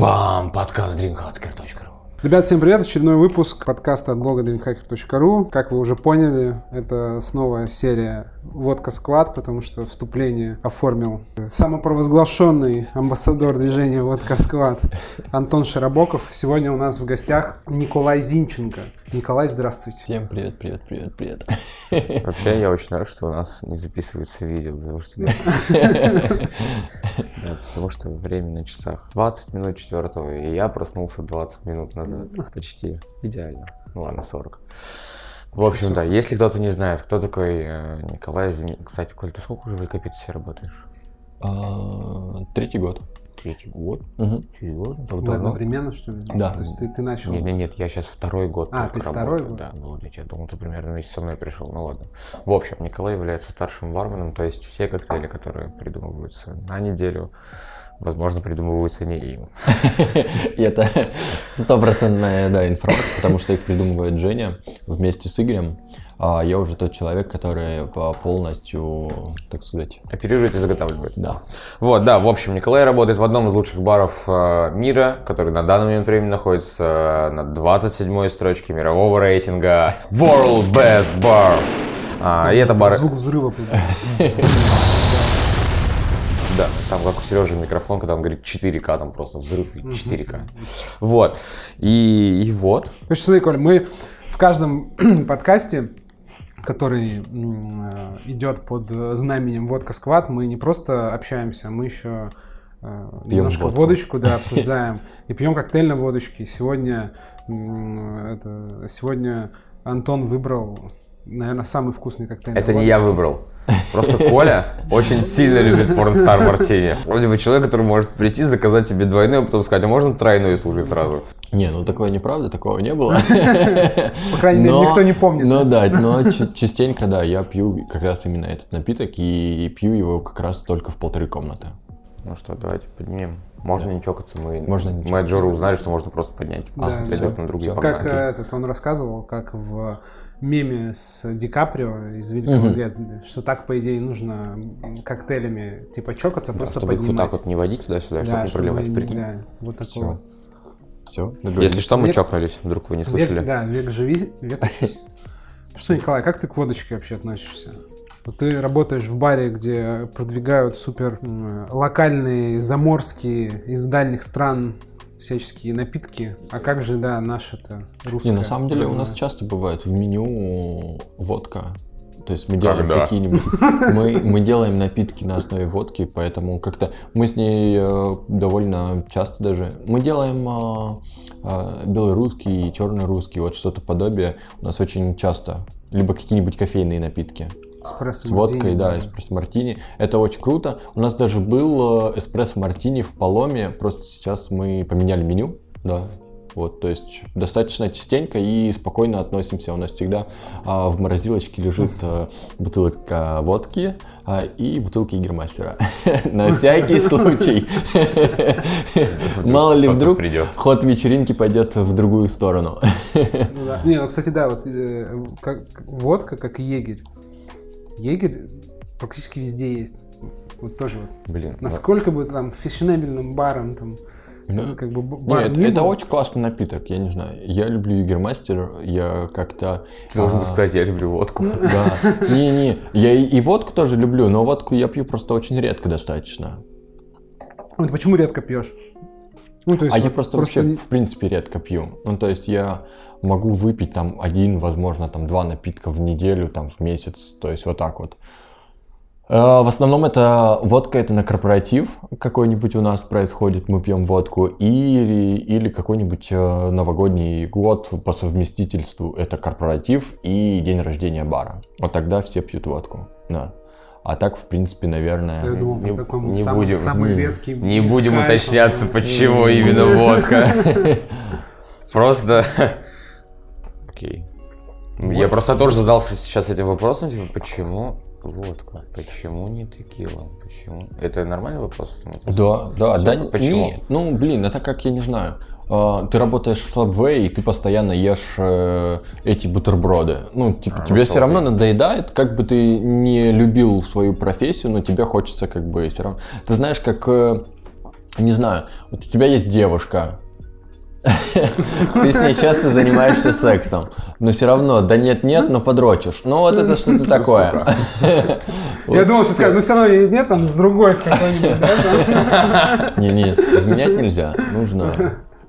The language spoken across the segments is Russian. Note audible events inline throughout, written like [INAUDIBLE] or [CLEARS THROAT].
Бам! Подкаст dreamhacker.ru Ребят, всем привет! Очередной выпуск подкаста от блога dreamhacker.ru. Как вы уже поняли, это снова серия «Водка Сквад», потому что вступление оформил самопровозглашенный амбассадор движения «Водка Сквад» Антон Широбоков. Сегодня у нас в гостях Николай Зинченко. Николай, здравствуйте. Всем привет, привет, привет, привет. Вообще, я очень рад, что у нас не записывается видео, потому что... Потому что время на часах. 20 минут четвертого, и я проснулся 20 минут назад. Почти. Идеально. Ну ладно, 40. В общем, да, если кто-то не знает, кто такой э, Николай, кстати, Коль, ты сколько уже в Википедии работаешь? А, Третий год. Третий год? Серьезно? Так Вы давно? одновременно, что ли? Да. То есть ты, ты начал... Нет, нет, нет, я сейчас второй год А, ты второй работаю. год? Да, обалдеть, я думал, ты примерно вместе со мной пришел, ну ладно. В общем, Николай является старшим барменом, то есть все коктейли, которые придумываются на неделю, возможно, придумываются не им. [LAUGHS] И это стопроцентная, да, информация, потому что их придумывает Женя вместе с Игорем. А я уже тот человек, который по- полностью, так сказать, Оперирует и заготавливает. да. Вот, да, в общем, Николай работает в одном из лучших баров э, мира, который на данный момент времени находится э, на 27-й строчке мирового рейтинга World Best Bars. А, и это бар... Звук взрыва. [LAUGHS] Да, там как у Сережи микрофон, когда он говорит 4К, там просто взрыв и 4К. Вот. И, и вот. Ну что, смотри, Коль, мы в каждом [CLEARS THROAT] подкасте, который э, идет под знаменем «Водка Сквад», мы не просто общаемся, мы еще э, немножко водку. водочку да, [LAUGHS] обсуждаем и пьем коктейль на водочке. Сегодня, это, сегодня Антон выбрал, наверное, самый вкусный коктейль. Это не я выбрал. Просто Коля очень сильно любит порнстар мартини. Вроде бы человек, который может прийти, заказать тебе двойную, а потом сказать, а можно тройную слушать сразу? Не, ну такое неправда, такого не было. По крайней мере, никто не помнит. Ну да, но частенько, да, я пью как раз именно этот напиток и пью его как раз только в полторы комнаты. Ну что, давайте поднимем. Можно не чокаться, мы, Можно не мы от Жоры узнали, что можно просто поднять. А Да, всё. на другие Как э, этот, он рассказывал, как в меме с Ди Каприо из Великого Гэтсби, что так, по идее, нужно коктейлями типа чокаться, Да, просто чтобы их вот поднимать. так вот не водить туда-сюда, чтобы Да, не чтобы проливать. не- прикинь. да, вот такого. Все, Если что, мы Век- чокнулись, вдруг вы не слышали. Век, да, век живи, век учись. Что, Николай, как ты к водочке вообще относишься? Ты работаешь в баре, где продвигают супер локальные, заморские, из дальних стран всяческие напитки. А как же, да, наши-то русские? Не, на самом деле у нас часто бывает в меню водка. То есть мы делаем Когда? какие-нибудь... [LAUGHS] Мы, мы делаем напитки на основе водки, поэтому как-то мы с ней э, довольно часто даже... Мы делаем э, э, белый русский и черный русский, вот что-то подобие у нас очень часто. Либо какие-нибудь кофейные напитки. Эспрессо С водкой, мартини, да, эспрессо мартини. Это очень круто. У нас даже был э, эспрессо мартини в Паломе, просто сейчас мы поменяли меню, да. Вот, то есть достаточно частенько и спокойно относимся. У нас всегда а, в морозилочке лежит а, бутылка водки а, и бутылка Игермастера. [LAUGHS] На всякий случай. Мало ли вдруг ход вечеринки пойдет в другую сторону. Ну. Не, ну, кстати, да, вот э, водка, как и егерь. Егерь практически везде есть. Вот тоже вот. Блин, Насколько бы там фешенебельным баром там, Ну, как бы бар Нет, ни это был, очень классный напиток, я не знаю. Я люблю Игермастер, я как-то... ты должен а, сказать, я люблю водку. [LAUGHS] Да. Не-не, я и, и водку тоже люблю, но водку я пью просто очень редко достаточно. Ну, ты почему редко пьешь? Ну, то есть, А я вот просто, вообще, в принципе, редко пью. Ну, то есть я могу выпить там один, возможно, там два напитка в неделю, там в месяц, то есть вот так вот. Э, В основном это водка, это на корпоратив какой-нибудь у нас происходит, мы пьем водку, или, или какой-нибудь э, новогодний год по совместительству, это корпоратив и день рождения бара. Вот тогда все пьют водку, да. А так, в принципе, наверное... Я думал, не- какой-нибудь не самый, будем- самый редкий. Не без будем уточняться, почему именно [LAUGHS] водка. Просто... Окей. Я просто тоже задался сейчас этим вопросом, типа, почему водка? Почему не текила? Почему? Это нормальный вопрос? Да, да, да. Почему? не, ну, блин, это как, я не знаю. Э, ты работаешь в Subway, и ты постоянно ешь э, эти бутерброды. Ну, типа, А, тебе все равно надоедает, как бы ты не любил свою профессию, но тебе хочется как бы все равно. Ты знаешь, как, э, не знаю, вот у тебя есть девушка, [LAUGHS] ты с ней часто занимаешься сексом, но все равно, да нет-нет, но подрочишь. Ну вот это что-то такое. [LAUGHS] Я думал, что сказать, ну все равно нет, там с другой с какой-нибудь. [LAUGHS] Не-не, изменять нельзя. Нужно,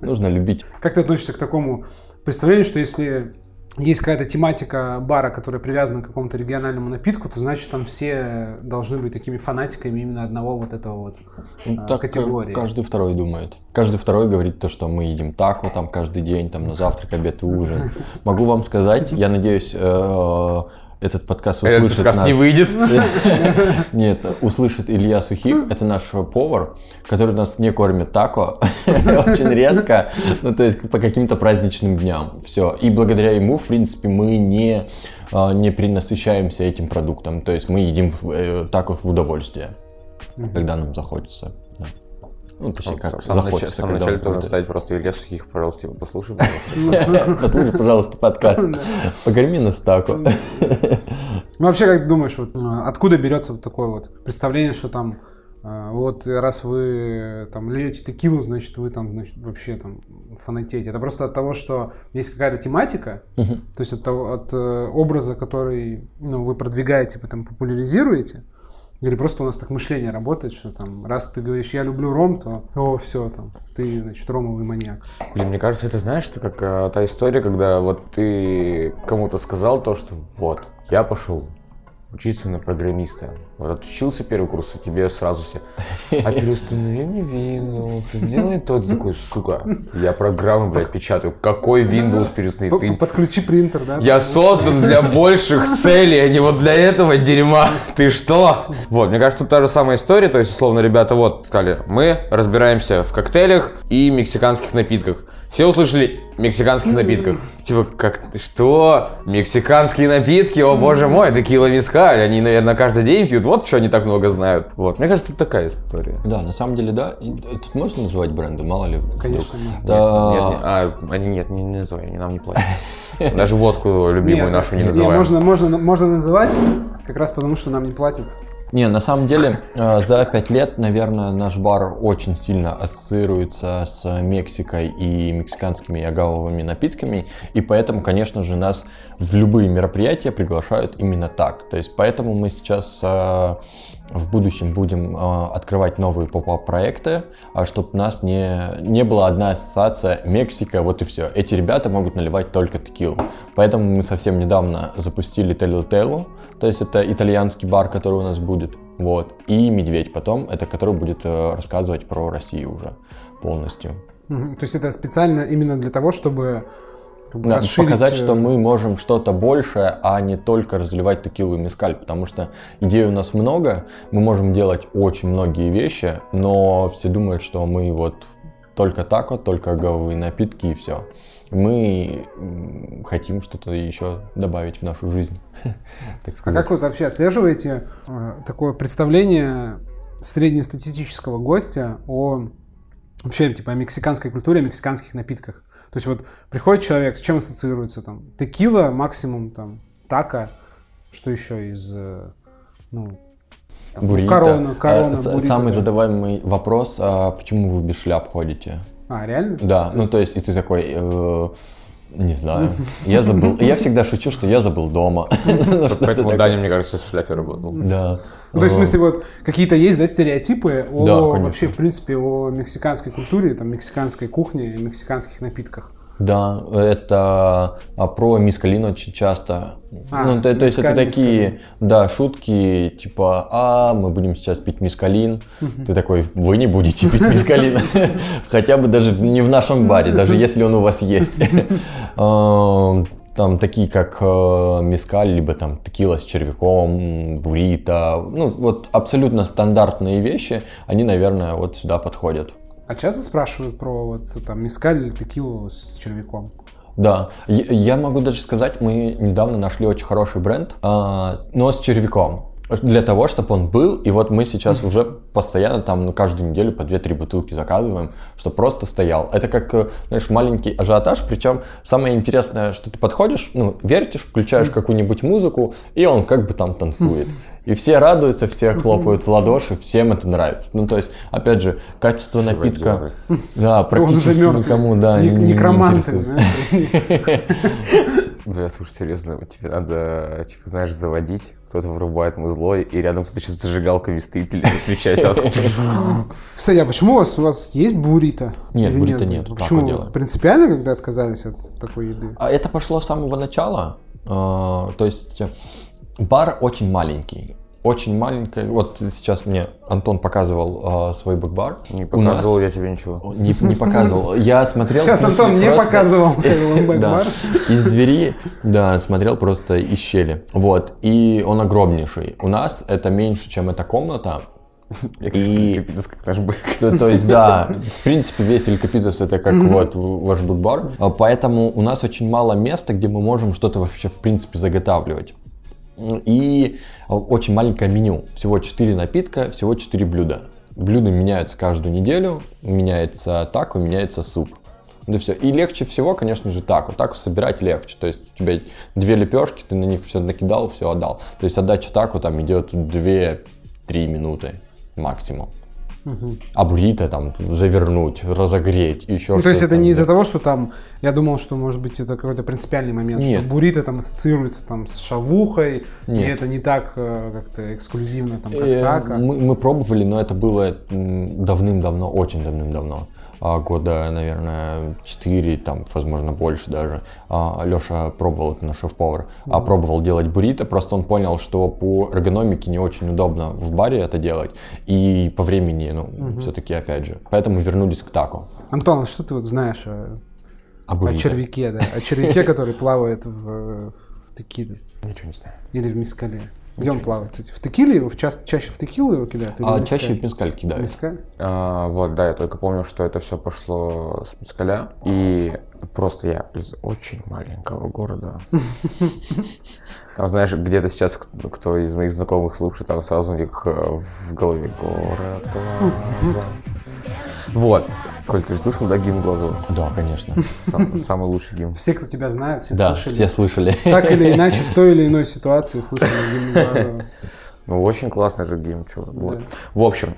нужно любить. Как ты относишься к такому представлению, что если есть какая-то тематика бара, которая привязана к какому-то региональному напитку, то значит там все должны быть такими фанатиками именно одного вот этого вот Ну, а, Так категории. э, каждый второй думает. Каждый второй говорит то, что мы едим тако там каждый день, там на завтрак, обед и ужин. [LAUGHS] Могу вам сказать, я надеюсь, э, этот подкаст Этот услышит подкаст нас. не выйдет. [LAUGHS] Нет, услышит Илья Сухих, это наш повар, который нас не кормит тако, [LAUGHS] очень редко, ну то есть по каким-то праздничным дням, все. И благодаря ему, в принципе, мы не, а, не перенасыщаемся этим продуктом, то есть мы едим э, тако в удовольствие, когда нам захочется. Ну, точнее, как начале- захочется. в самом начале должен ставить просто Илья Сухих, пожалуйста, его послушай. [LAUGHS] Послушай, пожалуйста, подкаст. Покорми нас тако. Ну, вообще, как ты думаешь, вот, э, откуда берется вот такое вот представление, что там э, вот раз вы там льете текилу, значит вы там значит, вообще там фанатеете. Это просто от того, что есть какая-то тематика, то есть от, того, от э, образа, который ну, вы продвигаете, потом популяризируете, или просто у нас так мышление работает, что там раз ты говоришь я люблю ром, то о все там ты значит ромовый маньяк. Блин, мне кажется, это знаешь, что как а, та история, когда вот ты кому-то сказал то, что вот, я пошел учиться на программиста. Вот отучился первый курс, и тебе сразу все, а переустанови мне Windows, сделай то. Ты такой, сука, я программу, блядь, печатаю. Какой Windows переустановить? Ты- Подключи принтер, да? Я создан для больших целей, а не вот для этого дерьма. Ты что? Вот, мне кажется, тут та же самая история. То есть, условно, ребята вот сказали, мы разбираемся в коктейлях и мексиканских напитках. Все услышали мексиканских напитках. Типа, как, что? Мексиканские напитки? О, боже мой, текила мискаль. Они, наверное, каждый день пьют. Вот что они так много знают. Вот, мне кажется, это такая история. Да, на самом деле, да. И Тут можно называть бренды, мало ли. вдруг. Конечно, нет. Да. Нет, нет, а, они нет, не, не называй, они нам не платят. [LAUGHS] Даже водку любимую Нет, нашу не не, называем. можно, можно, можно называть, как раз потому, что нам не платят. Не, на самом деле, э, за пять лет, наверное, наш бар очень сильно ассоциируется с Мексикой и мексиканскими агавовыми напитками, и поэтому, конечно же, нас в любые мероприятия приглашают именно так. То есть, поэтому мы сейчас э, в будущем будем э, открывать новые поп-ап проекты, чтобы у нас не, не была одна ассоциация Мексика, вот и все. Эти ребята могут наливать только текилу. Поэтому мы совсем недавно запустили Телу, то есть это итальянский бар, который у нас будет, вот, и Медведь потом, это который будет э, рассказывать про Россию уже полностью. То есть это специально именно для того, чтобы как бы, Да, расширить, показать, э, что мы можем что-то большее, а не только разливать текилу и мескаль, потому что идей у нас много, мы можем делать очень многие вещи, но все думают, что мы вот только так вот, только агавовые напитки и все. Мы хотим что-то еще добавить в нашу жизнь, [LAUGHS] так А сказать. как вы вообще отслеживаете э, такое представление среднестатистического гостя о вообще типа о мексиканской культуре, о мексиканских напитках? То есть вот приходит человек, с чем ассоциируется там? Текила, максимум там тако, что еще из э, ну, там, Буррито. корона, корона, А, буррито, Самый да. задаваемый вопрос, а почему вы без шляп ходите? А, реально? Да, ну то есть, и ты такой, э, не знаю, я забыл. Я всегда шучу, что я забыл дома. [LAUGHS] Поэтому. Даня, мне кажется, в шляпе работал. Да. Ну, то есть, в смысле, вот какие-то есть, да, стереотипы о вообще, в принципе, о мексиканской культуре, там, мексиканской кухне и мексиканских напитках. Да, это а, про мискалин очень часто. А, ну, то, то есть это мискаль, такие, да, шутки, типа, а, мы будем сейчас пить мискалин. Ты такой, вы не будете пить мискалин. [LAUGHS] Хотя бы даже не в нашем баре, даже если он у вас есть. [LAUGHS] Там такие, как э, мискаль, либо там текила с червяком, м, буррито. Ну, вот абсолютно стандартные вещи, они, наверное, вот сюда подходят. А часто спрашивают про вот там мискаль или текилу с червяком? Да, Я- могу даже сказать, мы недавно нашли очень хороший бренд, а, но с червяком. Для того, чтобы он был, и вот мы сейчас уже постоянно там, ну, каждую неделю по 2-3 бутылки заказываем, чтобы просто стоял. Это как, э, знаешь, маленький ажиотаж, причем самое интересное, что ты подходишь, ну, вертишь, включаешь какую-нибудь музыку, и он как бы там танцует. И все радуются, все хлопают в ладоши, всем это нравится. Ну, то есть, опять же, качество напитка, да, практически никому, да, не, не- интересует. [LAUGHS] знаешь. Бля, слушай, серьезно, тебе надо, типа, знаешь, заводить, кто-то вырубает музло, и рядом кто-то сейчас зажигалками стоит или свеча. Кстати, а почему у вас, у вас есть буррито? Нет, буррито нет, Почему? Принципиально, когда отказались от такой еды? А это пошло с самого начала. А, То есть э, бар очень маленький. Очень маленький. Вот сейчас мне Антон показывал а, свой бэкбар. Не У нас- показывал я тебе ничего. Не, не показывал. Я смотрел... Сейчас смысле, Антон мне просто- показывал ломбэк [LAUGHS] Да, бар. из двери, да, смотрел просто из щели. Вот, и он огромнейший. У нас это меньше, чем эта комната. [LAUGHS] Мне кажется, И- капитас как наш бэк. То, то есть, да, [LAUGHS] в принципе, весь Элькапитус это как вот ваш бэкбар. А Поэтому у нас очень мало места, где мы можем что-то вообще, в принципе, заготавливать. И очень маленькое меню. Всего 4 напитка, всего 4 блюда. Блюда меняются каждую неделю. Меняется тако, меняется суп. Да все. И легче всего, конечно же, тако. Тако собирать легче. То есть у тебя две лепешки, ты на них все накидал, все отдал. То есть отдача тако там идет 2-3 минуты максимум. А буррито там завернуть, разогреть, еще Ну, то есть что-то это не из-за того, что там, я думал, что может быть это какой-то принципиальный момент, Нет. что буррито там ассоциируется там с шавухой, и Нет. это не так э, как-то эксклюзивно там как Э, тако. Мы, мы пробовали, но это было давным-давно, очень давным-давно. А, Года, наверное, 4, там, возможно, больше даже. Леша пробовал, это наш шеф-повар, а пробовал делать буррито, просто он понял, что по эргономике не очень удобно в баре это делать, и по времени, ну, все-таки, опять же. Поэтому вернулись к тако. Антон, а что ты вот знаешь о, А о буррито? червяке, да? О червяке, который плавает в, в текиле Ничего не знаю. или в мискале. Где он плавает, кстати? В текиле его, в ча- чаще в текилу его кидают? А мискаль? чаще в мескаль кидают. Мискаль? А, вот, да, я только помню, что это все пошло с Мискаля. И просто я из очень маленького города. [LAUGHS] Там, знаешь, где-то сейчас кто из моих знакомых слушает, там сразу у них э, в голове город. [LAUGHS] Вот. Коль, ты слышал, да, гимн Глазу? Да, конечно. Сам- [LAUGHS] Самый лучший гимн. Все, кто тебя знает, все Да, слышали. все слышали. Так или [LAUGHS] иначе, в той или иной ситуации слышали гимн Глазова. Ну, очень классный же гейм, чувак. Вот. В общем,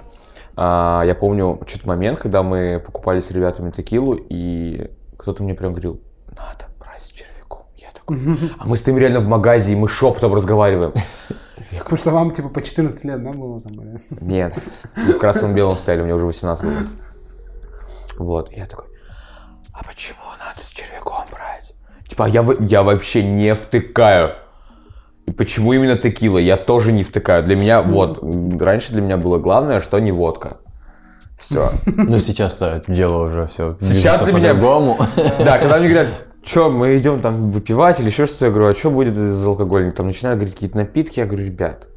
а, я помню что-то момент, когда мы покупали с ребятами текилу, и кто-то мне прям говорил, надо брать с червяком. Я такой, а мы стоим реально в магазе, и мы шепотом разговариваем. Потому что вам типа по 14 лет, да, было там? или? Нет, мы в красном и белом стояли, у меня уже 18 было. Вот, и я такой, а почему надо с червяком брать? Типа, я, я вообще не втыкаю. И почему именно текила? Я тоже не втыкаю. Для меня, вот, раньше для меня было главное, что не водка. Все. [LAUGHS] Ну, сейчас-то это дело уже все Сейчас для меня- по-другому. Да, когда мне говорят, что, мы идем там выпивать или еще что-то, я говорю, а что будет из алкогольника? Там начинают говорить какие-то напитки, я говорю, ребят,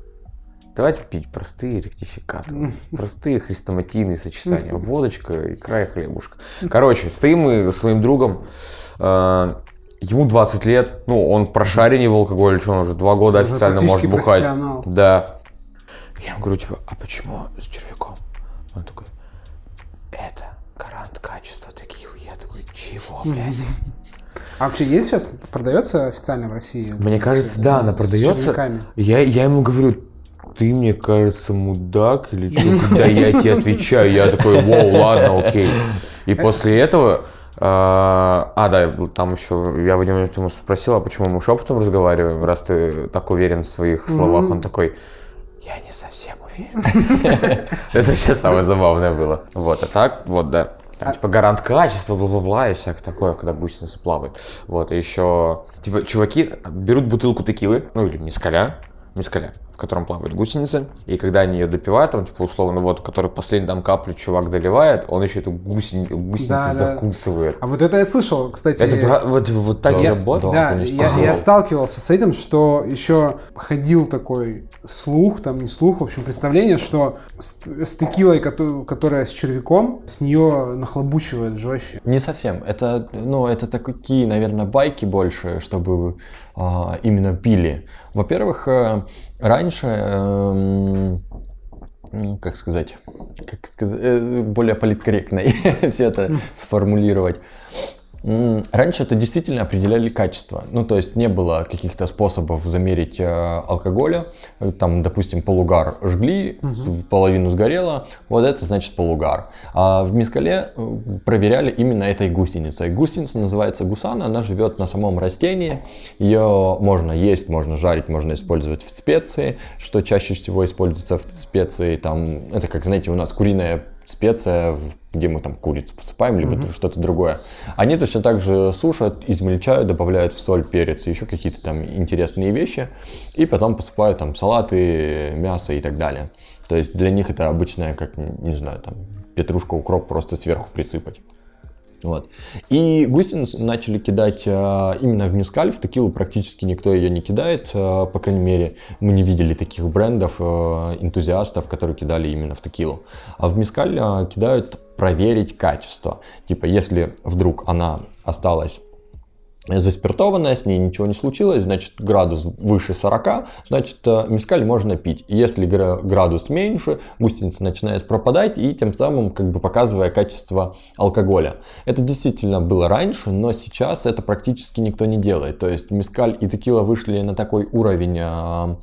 давайте пить простые ректификаты, [LAUGHS] простые хрестоматийные сочетания, [LAUGHS] водочка, икра и хлебушка. Короче, стоим мы с моим другом, э, ему 20 лет, ну, он прошаренный в алкоголе, что он уже два года Уже официально может бухать. Да. Я ему говорю, типа, а почему с червяком? Он такой, это гарант качества текилы. Я такой, чего, блядь? [LAUGHS] А вообще есть сейчас, продается официально в России? Мне кажется, да, она продается. Я, я ему говорю, ты мне кажется мудак или что? Когда я тебе отвечаю, я такой, воу, ладно, окей. И после этого, а, а, да, там еще, я в один момент ему спросил, а почему мы шепотом разговариваем, раз ты так уверен в своих словах, он такой, я не совсем уверен. [LAUGHS] Это вообще самое забавное было. Вот, а так, вот, да. Там, типа, гарант качества, бла-бла-бла, и всякое такое, когда гусеница плавает. Вот, и еще, типа, чуваки берут бутылку текилы, ну, или мискаля, мискаля, в котором плавает гусеница, и когда они ее допивают, там, типа, условно, вот, который последний там каплю чувак доливает, он еще эту гусени- гусеницу Да, да. закусывает. А вот это я слышал, кстати. Это вот, вот так и Я- работает? Да, конечно. я, я сталкивался с этим, что еще ходил такой слух, там не слух, в общем, представление, что с, с текилой, кото- которая с червяком, с нее нахлобучивает жестче. Не совсем. Это, ну, это такие, наверное, байки больше, чтобы именно пили. Во-первых, э, раньше, эм, как сказать, как сказать, э, более политкорректно [LAUGHS] все это сформулировать. Раньше это действительно определяли качество. Ну, то есть не было каких-то способов замерить э, алкоголя. Э, Там, допустим, полугар жгли, половину сгорело, вот это значит полугар. А в мискале э, проверяли именно этой гусеницей. Гусеница называется гусана, она живет на самом растении. Ее можно есть, можно жарить, можно использовать в специи, что чаще всего используется в специи. Там, это как, знаете, у нас куриная специя, где мы там курицу посыпаем, либо что-то другое. Они точно так же сушат, измельчают, добавляют в соль, перец и еще какие-то там интересные вещи. И потом посыпают там салаты, мясо и так далее. То есть для них это обычная, как, не знаю, там петрушка, укроп просто сверху присыпать. Вот. И гусеницу начали кидать э, именно в мескаль, в текилу практически никто ее не кидает, э, по крайней мере, мы не видели таких брендов, э, энтузиастов, которые кидали именно в текилу. А в мескаль э, кидают проверить качество. Типа, если вдруг она осталась заспиртованная, с ней ничего не случилось, значит градус выше 40, значит э, мескаль можно пить. Если гра- градус меньше, гусеница начинает пропадать и тем самым как бы показывая качество алкоголя. Это действительно было раньше, но сейчас это практически никто не делает. То есть мескаль и текила вышли на такой уровень а,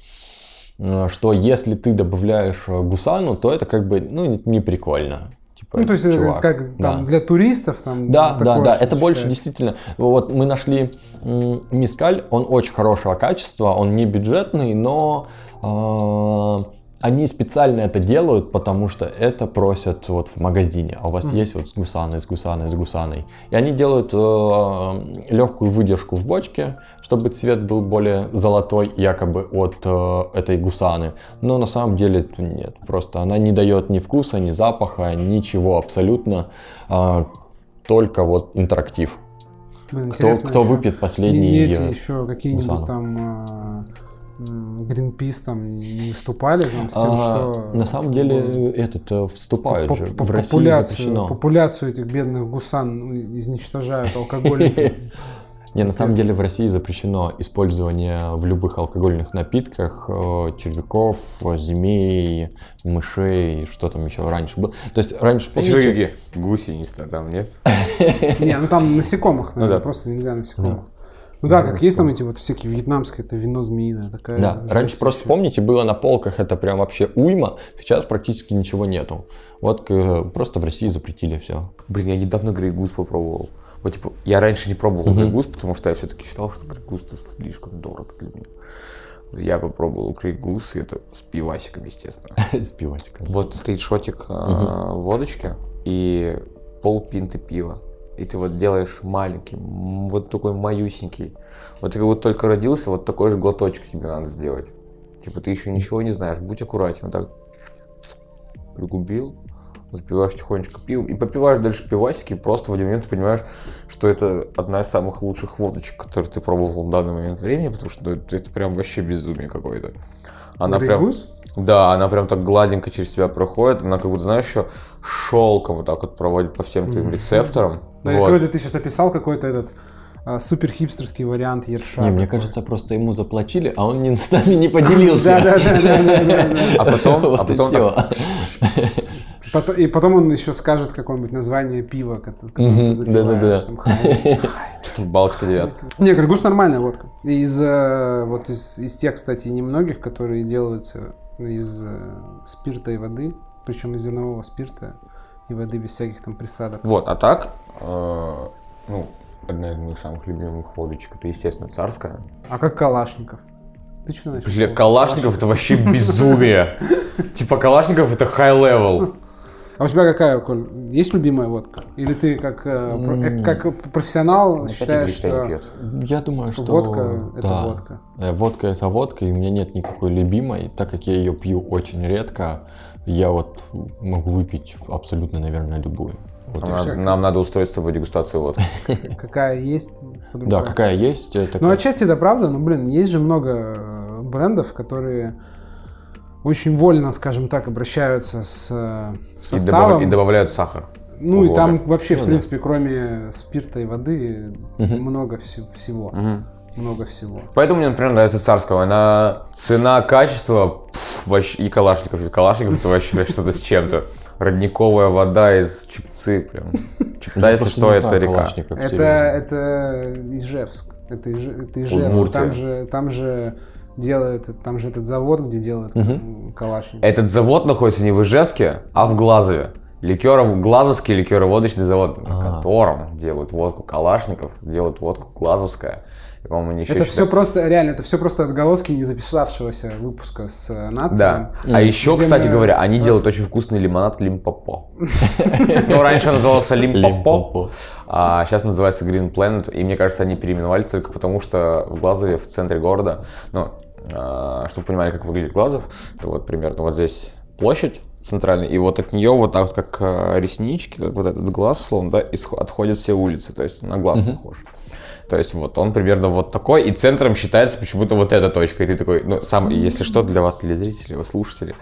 э, что если ты добавляешь э, гусану, то это как бы ну, не прикольно. Типа, Ну, то есть, это чувак, как да. там, для туристов там Да, да, да, это больше считается. действительно. Вот мы нашли мискаль, он очень хорошего качества, он не бюджетный, но э, они специально это делают, потому что это просят вот в магазине. А у вас есть вот с гусаной, с гусаной, с гусаной. И они делают легкую выдержку в бочке, чтобы цвет был более золотой, якобы от э, этой гусаны. Но на самом деле нет. Просто она не дает ни вкуса, ни запаха, ничего абсолютно. а, только вот интерактив. Блин, Кто, кто еще, выпьет последний не эти э, еще какие-нибудь там м, Greenpeace там не выступали там с тем, А, что на самом деле этот э, вступают по- же. по- в России популяцию, запрещено. популяцию этих бедных гусан ну, изничтожают алкоголики. [LAUGHS] Не, на самом деле в России запрещено использование в любых алкогольных напитках э, червяков, э, змей, мышей, что там еще раньше было. То есть раньше, помните, Чуваки, гусеница там нет? [LAUGHS] Не, ну там насекомых, наверное, да. просто нельзя насекомых. Ну да, как есть там эти вот всякие вьетнамские, это вино змеиное, такая. Да, раньше просто вообще. помните, было на полках это прям вообще уйма, сейчас практически ничего нету. Вот просто в России запретили все. Блин, я недавно грейгус попробовал. Вот, типа, я раньше не пробовал грейгус, потому что я все-таки считал, что грейгус это слишком дорого для меня. Я попробовал грейгус, и это с пивасиком, естественно. [LAUGHS] С пивасиком. Вот стоит шотик а, водочки и пол пинты пива. И ты вот делаешь маленький, вот такой маюсенький. Вот ты будто только родился, вот такой же глоточек тебе надо сделать. Типа ты еще ничего не знаешь, будь аккуратен. Вот Так пригубил, запиваешь тихонечко пивом и попиваешь дальше пивасики, и просто в один момент ты понимаешь, что это одна из самых лучших водочек, которые ты пробовал в данный момент времени, потому что ну, это, это прям вообще безумие какое-то. Она прям... Грейгус? Да, она прям так гладенько через себя проходит, она как будто, знаешь, еще шелком вот так вот проводит по всем твоим рецепторам. Да, Вот. какой-то ты сейчас описал какой-то этот а, супер хипстерский вариант ерша. Не, мне кажется, просто ему заплатили, а он не с нами не поделился. Да, да, да, да, да, да, да. А потом, а потом И потом он еще скажет какое-нибудь название пива, ко- которое ты да-да-да. там, «Хай». [LAUGHS] Балтика девятка. Не, Грейгус нормальная водка. Из, э, вот из, из тех, кстати, немногих, которые делаются из э, спирта и воды, причем из зернового спирта и воды без всяких там присадок. Вот, а так, э, ну, одна из моих самых любимых водочек, это, естественно, царская. А как Калашников? Ты что начал? Бля, Калашников это вообще безумие. [LAUGHS] Типа Калашников это high level. А у тебя какая, Коль? Есть любимая водка? Или ты как, э, про- э, как профессионал считаешь, Опять игры что. Я думаю, что... водка это да. водка? Э, Водка это водка, и у меня нет никакой любимой, так как я ее пью очень редко, я вот могу выпить абсолютно, наверное, любую. Вот Нам, всё. нам надо устроить с тобой дегустацию водки. [LAUGHS] Какая есть? Да, какая есть, Ну, отчасти это правда, но, блин, есть же много э, брендов, которые очень вольно, скажем так, обращаются с э, И, составом. и добавляют сахар. ну, и там вообще, Ну в да. принципе, кроме спирта и воды, много вс- всего. Много всего. Поэтому мне, например, нравится царского. Она цена, качество пф, вообще, и калашников. И калашников это вообще что-то с чем-то. Родниковая вода из чипцы прям. Чипца, Я если что, это река. Это, это Ижевск. Это, Иж- это Ижевск. Удмуртия. Там же, там же делают, там же этот завод, где делают м, калашников. Этот завод находится не в Ижевске, а в Глазове. Ликеров, Глазовский ликероводочный завод, на А. котором делают водку Калашников, делают водку Глазовская. И, по-моему, еще Это все просто, реально, это все просто отголоски не записавшегося выпуска с э, нацией. Да. А еще, кстати мы говоря, они просто- делают очень вкусный лимонад Лимпопо. [LAUGHS] Ну, раньше он назывался Лимпопо, а сейчас называется Green Planet. И мне кажется, они переименовались только потому, что в Глазове, в центре города, ну, а, чтобы вы понимали, как выглядит Глазов, то вот примерно вот здесь площадь центральная, и вот от нее вот так вот как а, реснички, как вот этот глаз, словно, да, отходят все улицы, то есть на глаз похож. То есть вот он примерно вот такой, и центром считается почему-то вот эта точка. И ты такой, ну, сам, если что, для вас, телезрители, вы слушатели,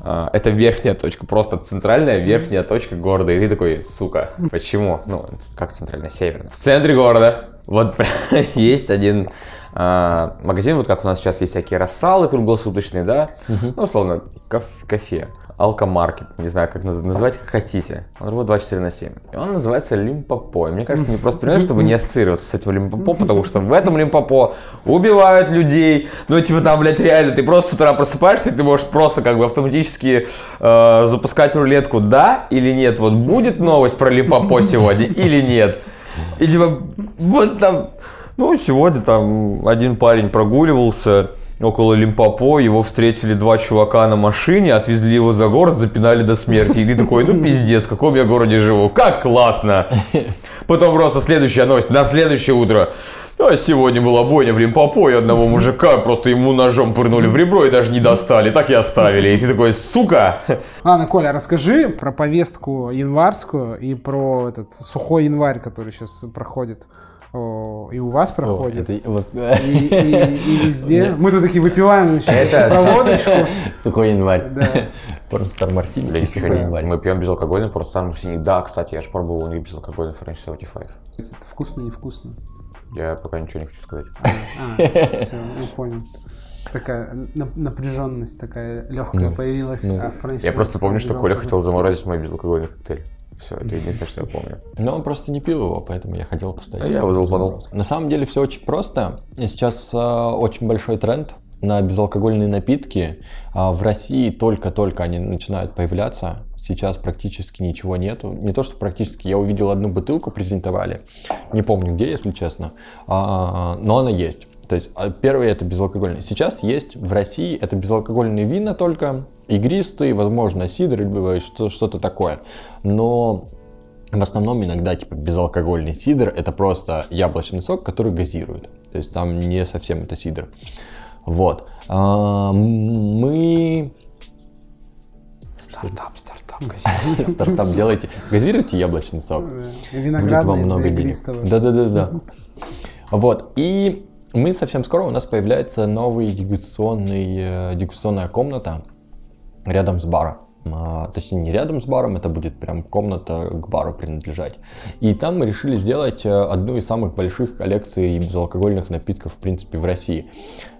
а, это верхняя точка, просто центральная верхняя точка города. И ты такой, сука, почему? Ну, как центральная, северная. В центре города вот [LAUGHS] есть один а, магазин, вот как у нас сейчас есть всякие рассалы круглосуточные, да, ну, условно, каф- кафе, алкомаркет, не знаю, как наз- называть, как хотите. Он работает 24 на 7. И он называется Лимпопо. И мне кажется, не просто пример, чтобы не ассоциироваться с этим Лимпопо, потому что в этом Лимпопо убивают людей. Ну, типа там, блядь, реально, ты просто с утра просыпаешься, и ты можешь просто как бы автоматически э, запускать рулетку, да или нет. Вот будет новость про Лимпопо сегодня или нет. И типа, вот там, ну, сегодня там один парень прогуливался около Лимпопо, его встретили два чувака на машине, отвезли его за город, запинали до смерти. И ты такой, ну пиздец, в каком я городе живу, как классно. Потом просто следующая новость, на следующее утро. А сегодня была бойня в Лимпопо, и одного мужика просто ему ножом пырнули в ребро и даже не достали, так и оставили. И ты такой, сука. Ладно, Коля, расскажи про повестку январскую и про этот сухой январь, который сейчас проходит. О, и у вас О, проходит. это вот, И, и- и везде. [LAUGHS] Мы тут такие выпиваем значит, Это- проводочку. Сухой январь. Да. Просто Мартини и ничего сухой не- январь. Мы пьем безалкогольный, просто там синий. Да, кстати, я же пробовал у них безалкогольный French 75. Это вкусно, невкусно. Я пока ничего не хочу сказать. А, все, я понял. Такая на- напряженность такая легкая Ну, появилась. ну. а Я просто помню, что Коля хотел заморозить мой безалкогольный коктейль. Все, это единственное, что я помню. Но он просто не пил его, поэтому я хотел поставить. А я его залпанул. На самом деле все очень просто. Сейчас э, очень большой тренд на безалкогольные напитки. А в России только-только они начинают появляться. Сейчас практически ничего нету. Не то, что практически. Я увидел одну бутылку, презентовали. Не помню где, если честно. А, но она есть. То есть а, первый это безалкогольный. Сейчас есть в России это безалкогольные вина только, игристые, возможно, сидр, либо что- что-то такое. Но в основном иногда типа безалкогольный сидр это просто яблочный сок, который газирует. То есть там не совсем это сидр. Вот. А, Мы Стартап, стартап, [LAUGHS] стартап делайте, газируйте яблочный сок. Да. Будет Виноградный вам много денег. Да-да-да-да. [LAUGHS] Вот. И мы совсем скоро у нас появляется новый дегустационный, э, дегустационная комната рядом с баром. А, точнее, не рядом с баром, это будет прям комната к бару принадлежать. И там мы решили сделать э, одну из самых больших коллекций безалкогольных напитков, в принципе, в России.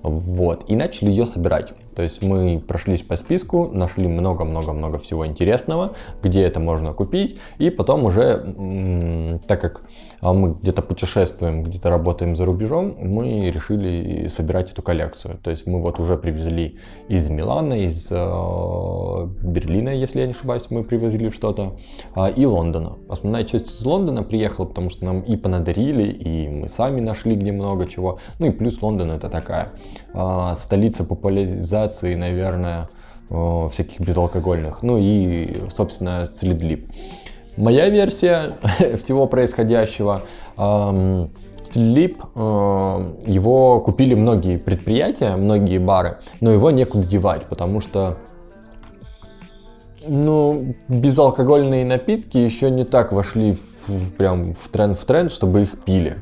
Вот. И начали ее собирать. То есть мы прошлись по списку, нашли много-много-много всего интересного, где это можно купить. И потом уже, так как а, мы где-то путешествуем, где-то работаем за рубежом, мы решили собирать эту коллекцию. То есть мы вот уже привезли из Милана, из э, Берлина, если я не ошибаюсь, мы привозили что-то, а, и Лондона. Основная часть из Лондона приехала, потому что нам и понадарили, и мы сами нашли где много чего. Ну и плюс Лондон это такая а, столица популяризации, наверное, э, всяких безалкогольных. Ну и, собственно, Следлип. Моя версия [LAUGHS] всего происходящего. Sleep, э, его купили многие предприятия, многие бары, но его некуда девать, потому что ну, безалкогольные напитки еще не так вошли в, в- прям в тренд, в тренд, чтобы их пили.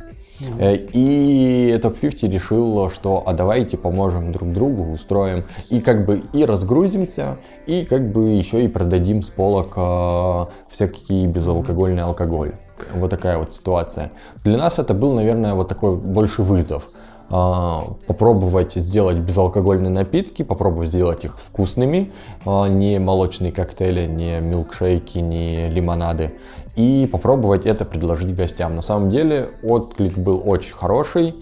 Э, И Top 50 решил, что а давайте поможем друг другу, устроим и как бы и разгрузимся, и как бы еще и продадим с полок э, всякий безалкогольный алкоголь. Вот такая вот ситуация. Для нас это был, наверное, вот такой больше вызов. а, попробовать сделать безалкогольные напитки, попробовать сделать их вкусными, не молочные коктейли, не милкшейки, не лимонады, и попробовать это предложить гостям. На самом деле отклик был очень хороший.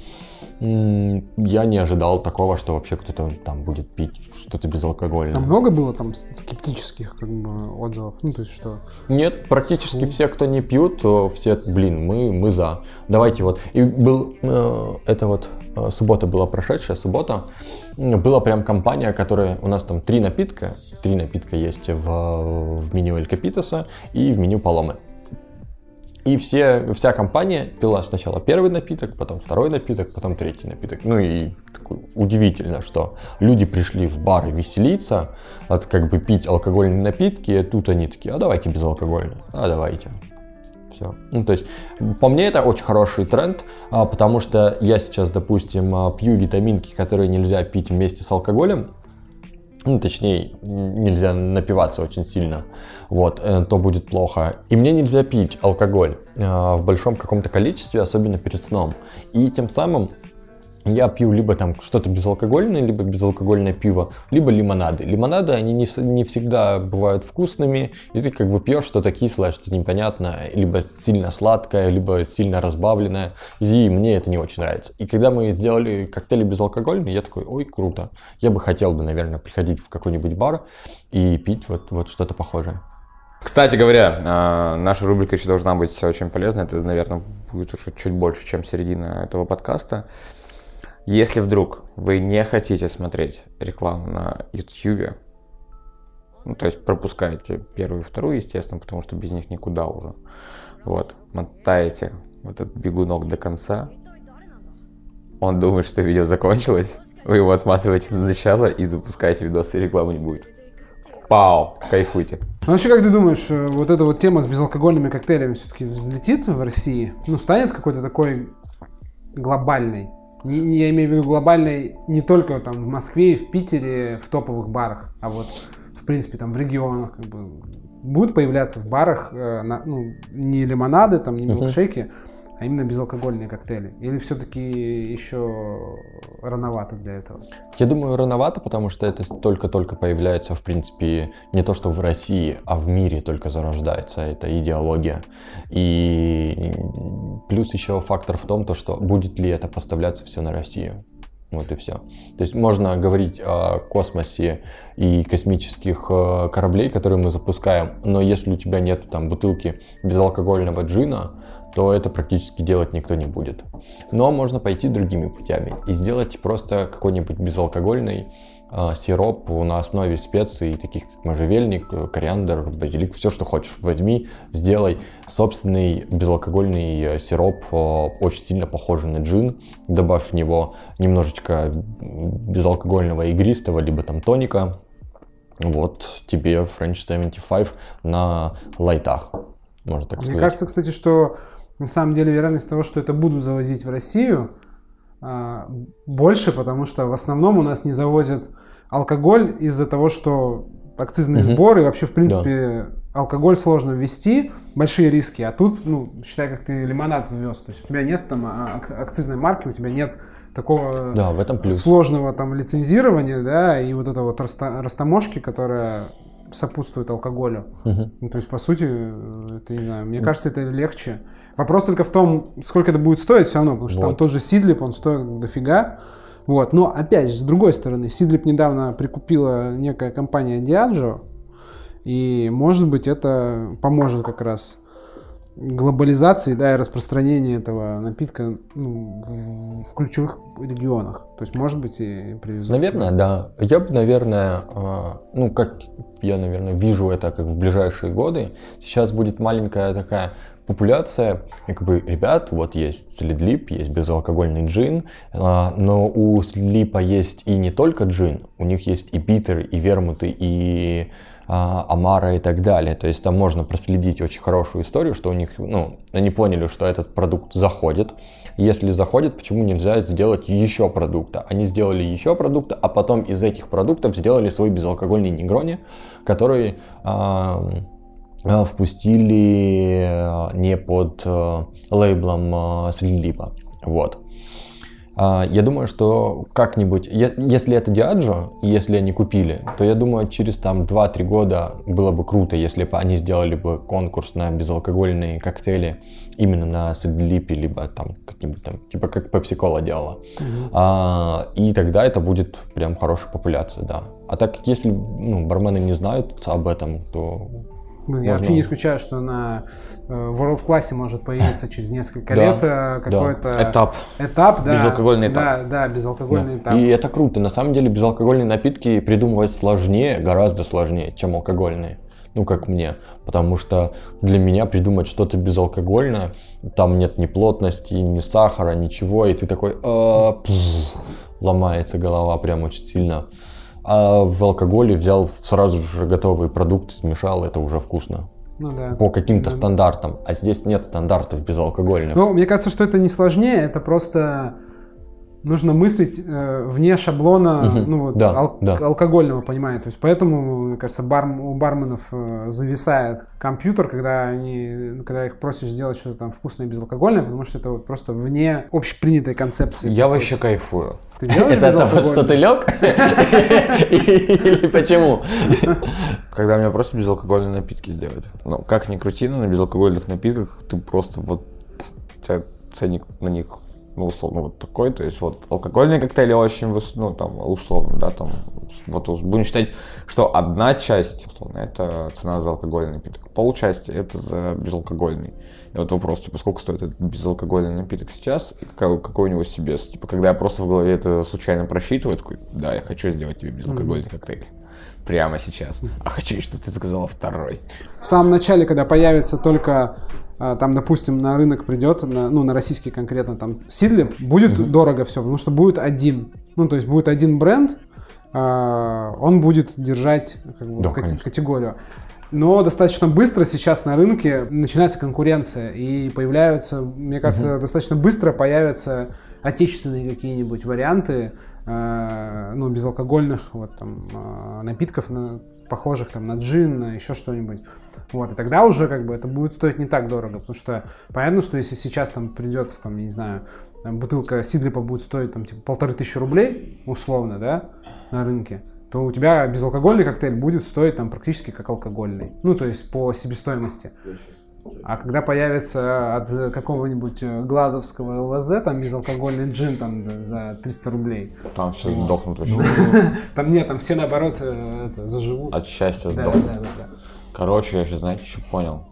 Я не ожидал такого, что вообще кто-то там будет пить что-то безалкогольное. А много было там скептических как бы, отзывов? Ну, то есть что? Нет, практически все, кто не пьют, все, блин, мы, мы за. Давайте вот. И был, э, это вот э, суббота была прошедшая, суббота. Была прям компания, которая, у нас там три напитка, три напитка есть в, в меню Эль Капитоса и в меню Паломы. И все, вся компания пила сначала первый напиток, потом второй напиток, потом третий напиток. Ну и удивительно, что люди пришли в бар веселиться, от как бы пить алкогольные напитки, и тут они такие, а давайте безалкогольные, а давайте. Все. Ну, то есть, по мне это очень хороший тренд, а, потому что я сейчас, допустим, а, пью витаминки, которые нельзя пить вместе с алкоголем, ну, точнее, нельзя напиваться очень сильно, вот, э, то будет плохо. И мне нельзя пить алкоголь э, в большом каком-то количестве, особенно перед сном. И тем самым я пью либо там что-то безалкогольное, либо безалкогольное пиво, либо лимонады. Лимонады, они не, не всегда бывают вкусными, и ты как бы пьешь что-то кислое, что-то непонятное, либо сильно сладкое, либо сильно разбавленное, и мне это не очень нравится. И когда мы сделали коктейли безалкогольные, я такой, ой, круто. Я бы хотел бы, наверное, приходить в какой-нибудь бар и пить вот, вот что-то похожее. Кстати говоря, а, наша рубрика еще должна быть очень полезной. Это, наверное, будет уже чуть больше, чем середина этого подкаста. Если вдруг вы не хотите смотреть рекламу на YouTube, ну, то есть пропускаете первую и вторую, естественно, потому что без них никуда уже. Вот, мотаете этот бегунок до конца. Он думает, что видео закончилось. Вы его отматываете на начало и запускаете видос, и рекламы не будет. Пау, кайфуйте. Ну вообще, как ты думаешь, э, вот эта вот тема с безалкогольными коктейлями все-таки взлетит в России? Ну, станет какой-то такой глобальной? Не, не, я имею в виду глобальной не только там в Москве и в Питере в топовых барах, а вот в принципе там в регионах как бы будут появляться в барах э, на, ну, не лимонады, там, не милкшейки, uh-huh а именно безалкогольные коктейли? Или все-таки еще рановато для этого? Я думаю, рановато, потому что это только-только появляется, в принципе, не то что в России, а в мире только зарождается эта идеология. И плюс еще фактор в том, то, что будет ли это поставляться все на Россию. Вот и все. То есть можно говорить о космосе и космических э, кораблей, которые мы запускаем, но если у тебя нет там бутылки безалкогольного джина, то это практически делать никто не будет. Но можно пойти другими путями и сделать просто какой-нибудь безалкогольный э, сироп на основе специй, таких как можжевельник, кориандр, базилик, все, что хочешь. Возьми, сделай собственный безалкогольный э, сироп, э, очень сильно похожий на джин, добавь в него немножечко безалкогольного игристого, либо там тоника, вот тебе French 75 на лайтах, можно так Мне сказать. Мне кажется, кстати, что на самом деле вероятность того, что это будут завозить в Россию, а, больше, потому что в основном у нас не завозят алкоголь из-за того, что акцизные угу. сборы, вообще, в принципе, да. алкоголь сложно ввести, большие риски. А тут, ну, считай, как ты лимонад ввез. То есть у тебя нет там а, акцизной марки, у тебя нет такого да, в этом плюс. сложного там лицензирования, да, и вот это вот растаможки, которая сопутствует алкоголю. Угу. Ну, то есть, по сути, это, не знаю, мне кажется, это легче. Вопрос только в том, сколько это будет стоить все равно, потому что вот. там тот же Сидлип, он стоит дофига. Вот. Но опять же, с другой стороны, Сидлип недавно прикупила некая компания Diageo, и может быть это поможет как раз глобализации, да, и распространению этого напитка ну, в, в ключевых регионах. То есть, может быть, и привезут. Наверное, да. Я бы, наверное, а, ну, как я, наверное, вижу это как в ближайшие годы, сейчас будет маленькая такая популяция, как бы, ребят, вот есть Слидлип, есть безалкогольный джин, а, но у Слидлипа есть и не только джин, у них есть и битеры, и вермуты, и Амара и так далее. То есть там можно проследить очень хорошую историю, что у них, ну, они поняли, что этот продукт заходит. Если заходит, почему нельзя сделать еще продукта? Они сделали еще продукта, а потом из этих продуктов сделали свой безалкогольный негрони, который а, впустили не под лейблом Слилипа. Вот. А, я думаю, что как-нибудь, если это Диаджо, если они купили, то я думаю, через там 2-3 года было бы круто, если бы они сделали бы конкурс на безалкогольные коктейли именно на Седлипе, либо там как-нибудь там, типа как Pepsi Cola делала. А, и тогда это будет прям хорошая популяция, да. А так как если ну, бармены не знают об этом, то Блин, я вообще не исключаю, что на э, World классе может появиться через несколько Да, лет э, какой-то Этап. этап, да. Безалкогольный этап. Да, да, безалкогольный этап. И это круто. На самом деле безалкогольные напитки придумывать сложнее, гораздо сложнее, чем алкогольные. Ну, как мне. Потому что для меня придумать что-то безалкогольное, там нет ни плотности, ни сахара, ничего, и ты такой, «А, пф», ломается голова прям очень сильно. А в алкоголе взял сразу же готовые продукты, смешал, это уже вкусно. Ну да. По каким-то стандартам. А здесь нет стандартов безалкогольных. Ну, мне кажется, что это не сложнее, это просто нужно мыслить э, вне шаблона Мгм. ну, вот, Да, ал- да. алкогольного понимания. То есть поэтому, мне кажется, бар, у барменов э, зависает компьютер, когда они, когда их просишь сделать что-то там вкусное безалкогольное, потому что это вот просто вне общепринятой концепции. Я вообще кайфую. Ты делаешь Это того, что ты лег? Или почему? Когда мне просто безалкогольные напитки сделают. Ну, как ни крути, но на безалкогольных напитках ты просто вот... Ценник на них, ну, условно, вот такой. То есть вот алкогольные коктейли очень, ну, там, условно, да, там... Вот будем считать, что одна часть, условно, это цена за алкогольный напиток. Полчасти это за безалкогольный. И вот вопрос, типа, сколько стоит этот безалкогольный напиток сейчас, и какой, какой у него себес. Типа, когда я просто в голове это случайно просчитываю, такой, да, я хочу сделать тебе безалкогольный коктейль. Прямо сейчас. А хочу, чтобы ты заказала второй. В самом начале, когда появится только там, допустим, на рынок придет, на, ну, на российский конкретно, там, Сидли, будет дорого все, потому что будет один. Ну, то есть будет один бренд, а, он будет держать как бы, Да, конечно. категорию. Но достаточно быстро сейчас на рынке начинается конкуренция, и появляются, мне кажется, достаточно быстро появятся отечественные какие-нибудь варианты, э, ну, безалкогольных вот там э, напитков, на, похожих там на джин, на еще что-нибудь. Вот, и тогда уже как бы это будет стоить не так дорого, потому что понятно, что если сейчас там придет, там, не знаю, там, бутылка Сидлипа будет стоить там типа полторы тысячи рублей, условно, да, на рынке, то у тебя безалкогольный коктейль будет стоить там практически как алкогольный. Ну, то есть по себестоимости. А когда появится от какого-нибудь э, глазовского ЛВЗ, там безалкогольный джин там за 300 рублей. Там все сдохнут вообще. [LAUGHS] Там нет, там все наоборот э, это, заживут. От счастья Да, сдохнут. да, да, да. Короче, я сейчас, знаете, что понял?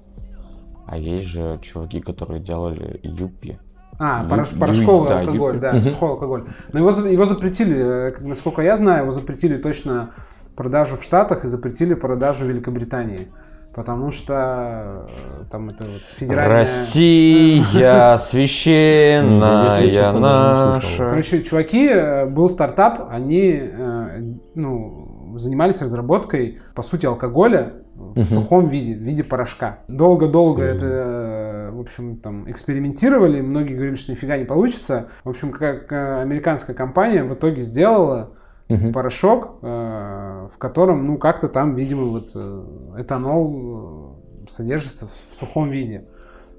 А есть же чуваки, которые делали юпи. А, Ю- порош- ю- порошковый да, алкоголь, ю- да, сухой алкоголь. Но его, его запретили, э, насколько я знаю, его запретили точно продажу в Штатах и запретили продажу в Великобритании. Потому что э, там это вот федеральная... Россия [LAUGHS] священная Если честно, наша. Короче, чуваки, э, был стартап, они э, ну, занимались разработкой, по сути, алкоголя в сухом виде, в виде порошка. Долго-долго это, в общем, там, экспериментировали, многие говорили, что нифига не получится. В общем, как американская компания в итоге сделала порошок, э, в котором, ну, как-то там, видимо, вот э, этанол э, содержится в сухом виде.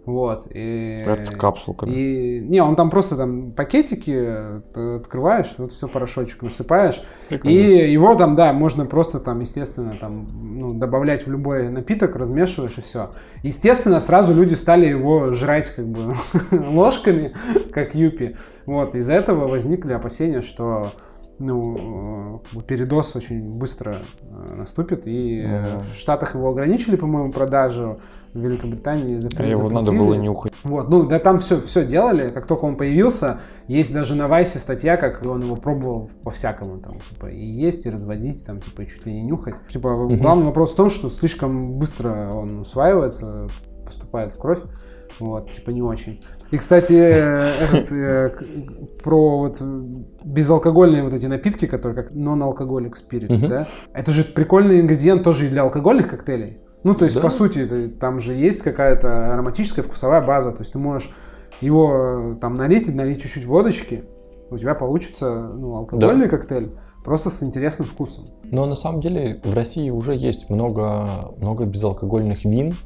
Вот. И, Это капсулками. и не, он там просто там пакетики открываешь, вот все порошочек насыпаешь. И его там, да, можно просто там, естественно, там, ну, добавлять в любой напиток, размешиваешь и все. Естественно, сразу люди стали его жрать как бы [LAUGHS] ложками, как юпи. Вот, из-за этого возникли опасения, что ну, э, передоз очень быстро э, наступит. И э, в Штатах его ограничили, по-моему, продажу. В Великобритании А запре- его надо запретили. было нюхать. Вот, ну, да там все, все делали, как только он появился, есть даже на Вайсе статья, как он его пробовал по-всякому, там, типа, и есть, и разводить, там, типа, и чуть ли не нюхать. Типа, главный вопрос в том, что слишком быстро он усваивается, поступает в кровь, вот, типа, не очень. И, кстати, э, этот, э, про вот безалкогольные вот эти напитки, которые как non-alcoholic spirits, да, это же прикольный ингредиент тоже и для алкогольных коктейлей. Ну, то есть, Да. по сути, там же есть какая-то ароматическая вкусовая база. То есть ты можешь его э, там налить и налить чуть-чуть водочки, у тебя получится ну, алкогольный коктейль, просто с интересным вкусом. Но на самом деле в России уже есть много, много безалкогольных вин,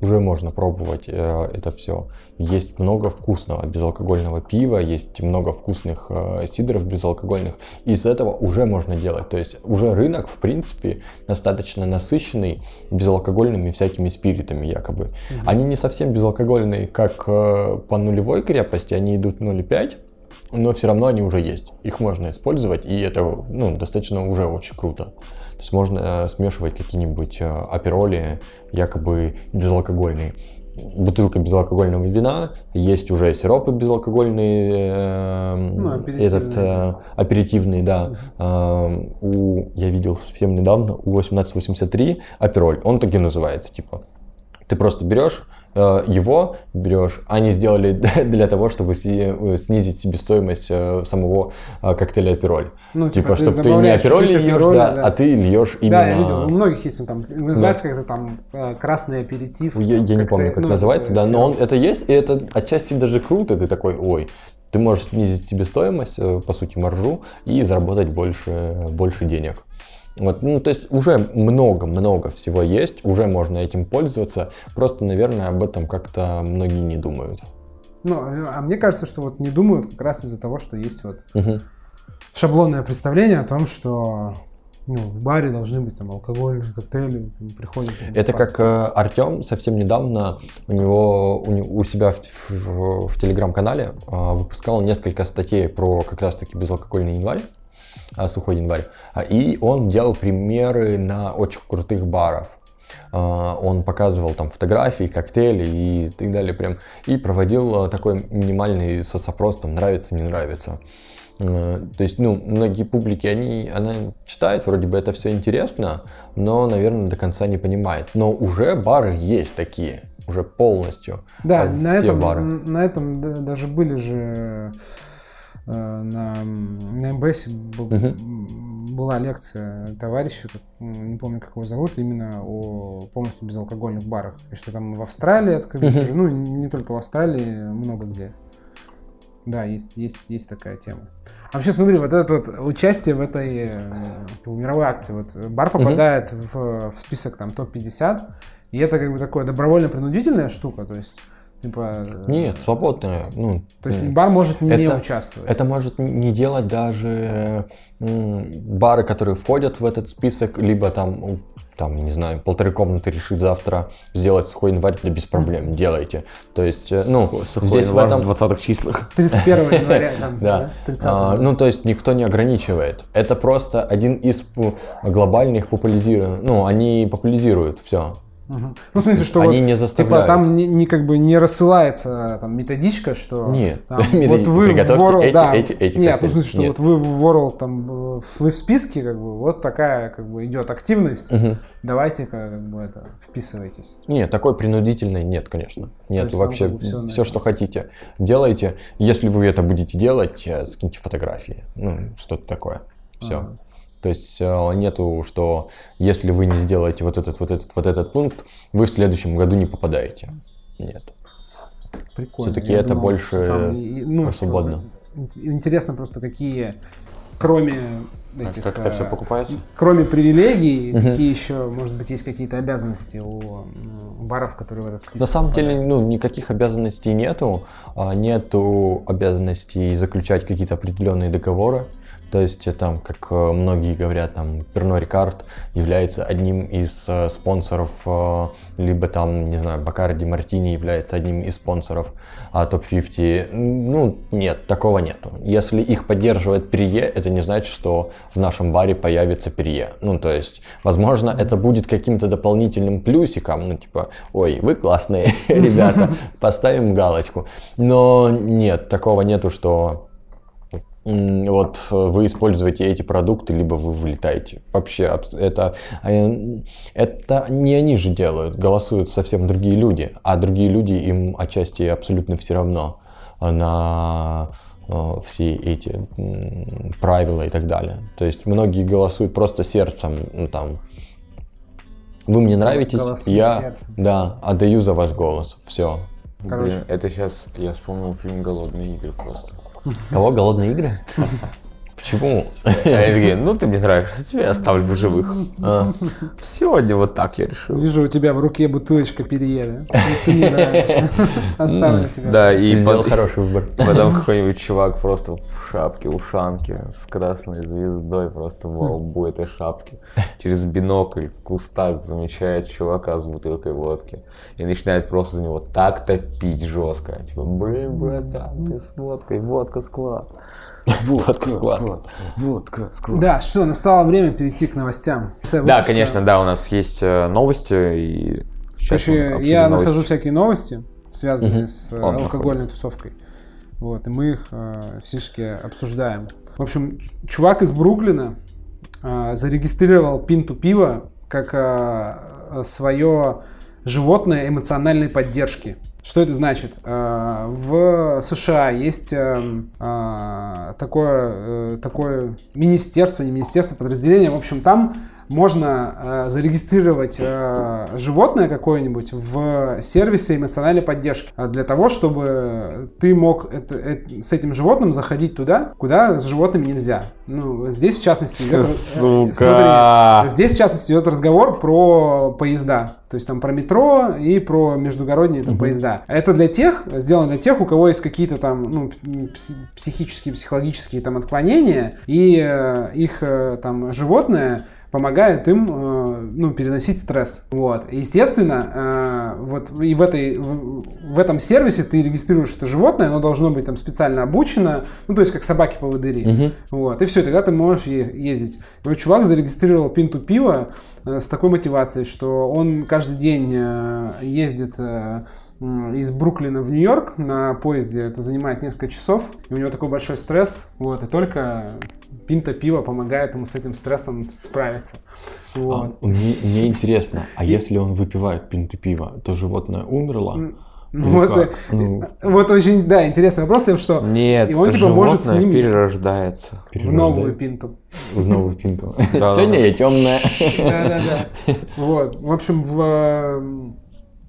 уже можно пробовать э, это все. Есть много вкусного безалкогольного пива, есть много вкусных э, сидоров безалкогольных. Из этого уже можно делать. То есть уже рынок, в принципе, достаточно насыщенный безалкогольными всякими спиритами якобы. Угу. Они не совсем безалкогольные, как э, по нулевой крепости, они идут 0,5 но все равно они уже есть. Их можно использовать, и это ну, достаточно уже очень круто. То есть можно э, смешивать какие-нибудь э, апероли, якобы безалкогольные. Бутылка безалкогольного вина, есть уже сиропы безалкогольные, э, ну, аперитивные. этот э, аперитивный, да. Э, у, я видел совсем недавно, у 1883 апероль, он так и называется, типа. Ты просто берешь Э, его берешь, они сделали [LAUGHS] для того, чтобы э, снизить себестоимость э, самого коктейля Апероль. Ну, типа, типа чтобы ты не Апероль льешь, да, да, а ты льешь именно... Да, я видел, у многих есть, он там, называется да. как-то там красный аперитив. Я, я не помню, как ну, называется, да, но он это есть, и это отчасти даже круто, ты такой, ой, ты можешь снизить себестоимость, по сути, маржу, и заработать больше, больше денег. Вот, ну, то есть уже много-много всего есть, уже можно этим пользоваться, просто, наверное, об этом как-то многие не думают. Ну, а мне кажется, что вот не думают как раз из-за того, что есть вот угу. шаблонное представление о том, что ну, в баре должны быть там алкогольные коктейли, там, приходят. Там, Это как э, Артем совсем недавно у него у, у себя в, в, в телеграм-канале э, выпускал несколько статей про как раз-таки безалкогольный январь. А, сухой январь. А, и он делал примеры на очень крутых баров. А, он показывал там фотографии, коктейли и так далее прям. И проводил такой минимальный соцопрос, там нравится, не нравится. То есть, ну, многие публики, они, она читает, вроде бы это все интересно, но, наверное, до конца не понимает. Но уже бары есть такие, уже полностью. Да, на этом, бары. на этом даже были же на, на МБС uh-huh. была лекция товарища, не помню, как его зовут, именно о полностью безалкогольных барах. И что там в Австралии открылись uh-huh. уже, ну, не только в Австралии, много где. Да, есть, есть, есть такая тема. А вообще, смотри, вот это вот участие в этой э, мировой акции. Вот бар попадает uh-huh. в, в список там топ-50, и это как бы такое добровольно-принудительная штука, то есть Типа... Нет, свободная. Ну, То есть бар может не это, участвовать? Это может не делать даже бары, которые входят в этот список, либо там, там, не знаю, полторы комнаты решит завтра сделать сухой январь, да без проблем, mm. делайте. То есть, э, ну, сухой здесь в этом... в 20 числах. [LAUGHS] 31 января. [LAUGHS] Там, да. А, ну, то есть никто не ограничивает. Это просто один из глобальных популяризирует. Ну, они популяризируют все. Угу. Ну, в смысле, что Они вот, не типа, заставляют. типа, там не, не как бы не рассылается там методичка, что нет, там, [LAUGHS] вот вы в World, эти, да, эти, эти нет, ну, в смысле, что нет. вот вы в World там вы в списке как бы вот такая как бы идет активность, угу. давайте как бы это вписывайтесь. Нет, такой принудительной нет, конечно, нет вообще как бы все, все что хотите делайте, если вы это будете делать, э, скиньте фотографии, ну что-то такое, все. Ага. То есть э, нету, что если вы не сделаете вот этот, вот этот, вот этот пункт, вы в следующем году не попадаете. Нет. Прикольно. Все-таки это думал, больше там, ну, свободно. Интересно просто, какие, кроме этих... Как это все э, покупается? Кроме привилегий, угу. какие еще, может быть, есть какие-то обязанности у баров, которые в этот список На самом попадают? деле, ну, никаких обязанностей нету. А, нету обязанностей заключать какие-то определенные договоры. То есть, там, как э, многие говорят, там, Перно Рикард является одним из э, спонсоров, э, либо там, не знаю, Бакарди Мартини является одним из спонсоров а, топ-50. Ну, нет, такого нету. Если их поддерживает Перье, это не значит, что в нашем баре появится Перье. Ну, то есть, возможно, это будет каким-то дополнительным плюсиком, ну, типа, ой, вы классные [LAUGHS] ребята, [LAUGHS] поставим галочку. Но нет, такого нету, что вот э, вы используете эти продукты, либо вы вылетаете. Вообще, это, э, это не они же делают, голосуют совсем другие люди, а другие люди им отчасти абсолютно все равно на э, все эти правила и так далее. То есть многие голосуют просто сердцем, ну, там, вы мне нравитесь, Голосуй я сердцем. да, отдаю за ваш голос, все. Короче. Блин, это сейчас я вспомнил фильм «Голодные игры» просто. Кого? Голодные игры? Почему? А они такие, ну ты мне нравишься, тебя оставлю в живых. А, Сегодня вот так я решил. Вижу у тебя в руке бутылочка перье, да? Ты мне нравишься. Оставлю тебя. Да, Ты и сделал под- хороший выбор. Потом какой-нибудь чувак просто в шапке, ушанке с красной звездой просто во лбу этой шапки. Через бинокль в кустах замечает чувака с бутылкой водки. И начинает просто за него так топить жестко. Типа, блин, братан, ты с водкой, водка склад. [LAUGHS] Водка склад. водка склад. Да, что, настало время перейти к новостям. Да, конечно, да, у нас есть э, новости и Короче, я новости. нахожу всякие новости, связанные с э, Он алкогольной тусовкой. Вот, и мы их э, всячески обсуждаем. В общем, чувак из Бруклина э, зарегистрировал пинту пива как свое животное эмоциональной поддержки. Что это значит? Э, В США есть э, э, такое, э, такое министерство, не министерство, подразделение. В общем, там можно э, зарегистрировать э, животное какое-нибудь в сервисе эмоциональной поддержки э, для того, чтобы ты мог это- это- с этим животным заходить туда, куда с животными нельзя. Ну, здесь, в частности, идет, э, Сука! смотри, здесь, в частности, идет разговор про поезда. То есть там про метро и про междугородние там, поезда. Это для тех, сделано для тех, у кого есть какие-то там ну, пси- психические, психологические там отклонения, и э, их э, там животное помогает им э, ну, переносить стресс. Вот. Естественно, э, вот и в, этой, в, этом сервисе ты регистрируешь это животное, оно должно быть там специально обучено, ну то есть как собаки-поводыри. Вот. И все, тогда ты можешь ездить. И вот чувак зарегистрировал пинту пива э, с такой мотивацией, что он каждый день ездит из Бруклина в Нью-Йорк на поезде. Это занимает несколько часов. И у него такой большой стресс. Вот. И только пинта пива помогает ему с этим стрессом справиться. А, Вот. Мне, мне интересно, а если он выпивает пинты пива, то животное умерло? Ну, Ну вот, как? э, Ну, вот очень, да, интересный вопрос тем, что Нет, И он, типа, может с ним- перерождается. в новую пинту. В новую пинту. [LAUGHS] Сегодня я темная. Да-да-да. Вот. В общем, в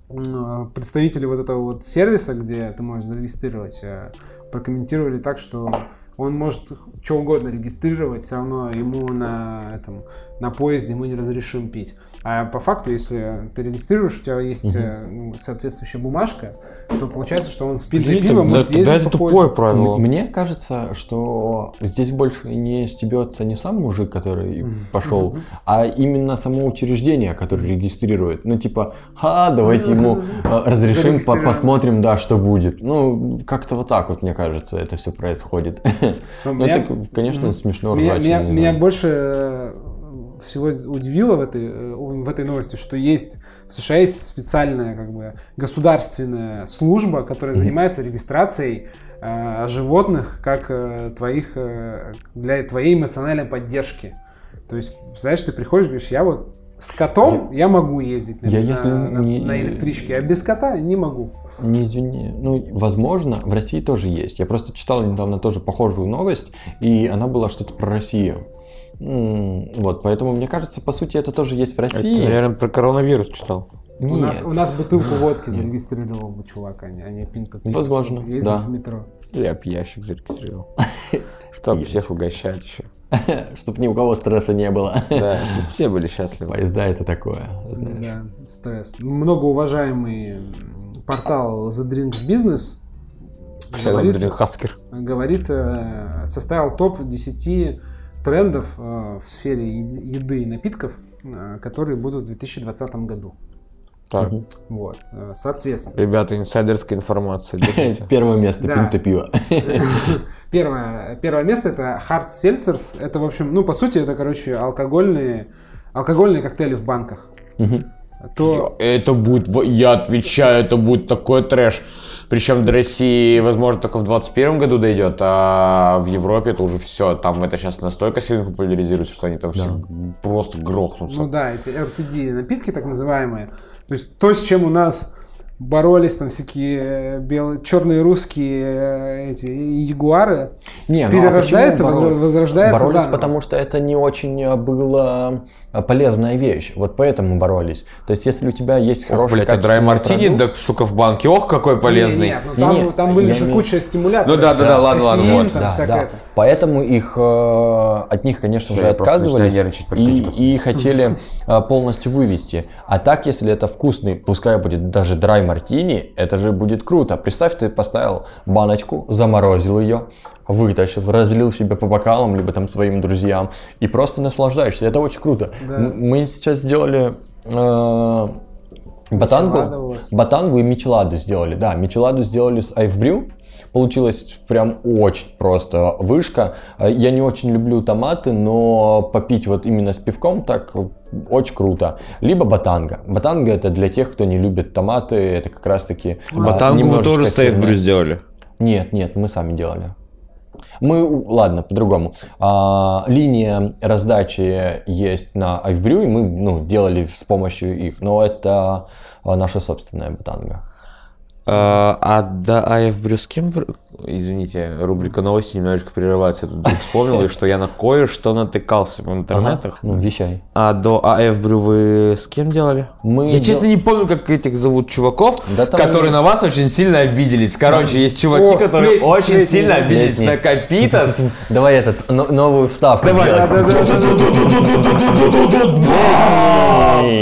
м, представители вот этого вот сервиса, где ты можешь зарегистрировать, э, прокомментировали так, что он может что угодно регистрировать, все равно ему на этом на поезде мы не разрешим пить. А по факту, если ты регистрируешь, у тебя есть ну, соответствующая бумажка, то получается, что он с пинтой пива может ездить это по тупое правило. Мне кажется, что здесь больше не стебется не сам мужик, который пошел, а именно само учреждение, которое регистрирует. Ну, типа, ха, давайте ему э, разрешим, по- посмотрим, да, что будет. Ну, как-то вот так вот, мне кажется, это все происходит. Но Ну, меня- это, конечно, смешно ржачно, меня- больше всего удивило в этой, э, в этой новости, что есть в США есть специальная как бы государственная служба, которая занимается регистрацией э, животных как э, твоих э, для твоей эмоциональной поддержки. То есть, знаешь, ты приходишь, говоришь, я вот с котом я, могу ездить на, я на- если на- не- на электричке, а без кота не могу. Не извини. Ну, возможно, в России тоже есть. Я просто читал недавно тоже похожую новость, и она была что-то про Россию. Вот, поэтому мне кажется, по сути, это тоже есть в России. наверное, про коронавирус читал. У Нет. нас, у нас бутылку [LAUGHS] водки зарегистрировал бы чувак, а не, а не пинту пива, Возможно, чтобы ездить да. в метро. Я б ящик зарегистрировал. [LAUGHS] Чтоб всех угощать еще. [LAUGHS] Чтобы ни у кого стресса не было. Да, чтобы все были счастливы. Поезда это такое, знаешь. Да, стресс. Многоуважаемый портал The Drinks Business говорит, говорит, э, составил топ 10 трендов э, в сфере еды и напитков, э, которые будут в 2020 году. Так, Вот, э, соответственно. ребята, инсайдерская информация. [LAUGHS] Первое место, Да. пинта пива. [LAUGHS] Первое, первое место это Hard Seltzers. Это, в общем, ну, по сути, это, короче, алкогольные, алкогольные коктейли в банках. То, Это будет, я отвечаю, это будет такой трэш. Причем до России, возможно, только в 2021 году дойдет, а в Европе это уже все. Там это сейчас настолько сильно популяризируется, что они там все просто грохнутся. Ну да, эти RTD напитки так называемые. То есть то, с чем у нас боролись там всякие белые, черные русские э, эти ягуары, Не, ну, а возра- боролись? возрождается Боролись, заново. потому что это не очень э, была э, полезная вещь. Вот поэтому боролись. То есть, если у тебя есть Ох, хороший блядь, а драй мартини, продукт- да, сука, в банке, ох, какой полезный. Не, не, ну там, Не-не, там были же имею- куча стимуляторов. Ну да, да, да, ладно, ладно, Кофеин, вот. Да, да. Это. Поэтому их э, от них, конечно Всё, же, отказывались и, и хотели э, полностью вывести. А так, если это вкусный, пускай будет даже драй мартини, это же будет круто. Представь, ты поставил баночку, заморозил ее, вытащил, разлил себе по бокалам, либо там своим друзьям, и просто наслаждаешься. Это очень круто. Да. Мы сейчас сделали э, батангу, Мичеладо у вас. батангу и мичеладу сделали. Да, мичеладу сделали с айфбрю. Получилось прям очень просто вышка. Э, Я не очень люблю томаты, но попить вот именно с пивком так очень круто. Либо батанга. Батанга это для тех, кто не любит томаты, это как раз таки а, Батангу вы тоже сырная. брюс сделали. Нет, нет, мы сами делали. Мы, ладно, по-другому. А, линия раздачи есть на iFbrew, и мы ну, делали с помощью их, но это а, наша собственная батанга. А, а до АФ Брю с кем вы... Извините, рубрика новости немножечко прерывается. Я тут вспомнил, что я на кое-что натыкался в интернетах. Ну, вещай. А до АФ Брю вы с кем делали? Мы Я дел- честно не помню, как этих зовут чуваков, Да которые на вас очень сильно обиделись. Короче, есть чуваки, О, которые сплетни, очень сплетни, сильно сплетни. обиделись на Капитас. Давай этот, но- новую вставку Давай.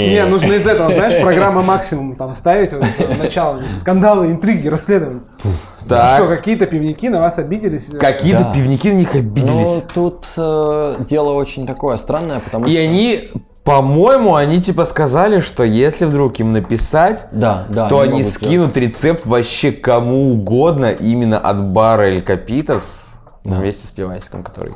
Не, нужно из этого, знаешь, программа максимум там ставить, начало, скандалы, интриги, расследования. Так. А что, какие-то пивники на вас обиделись? Какие-то Да. пивники на них обиделись. Ну, тут э, дело очень такое странное, потому И что... они, по-моему, они типа сказали, что если вдруг им написать, Да, да. то они скинут рецепт вообще кому угодно именно от бара Эль Капитас вместе с пивасиком, который.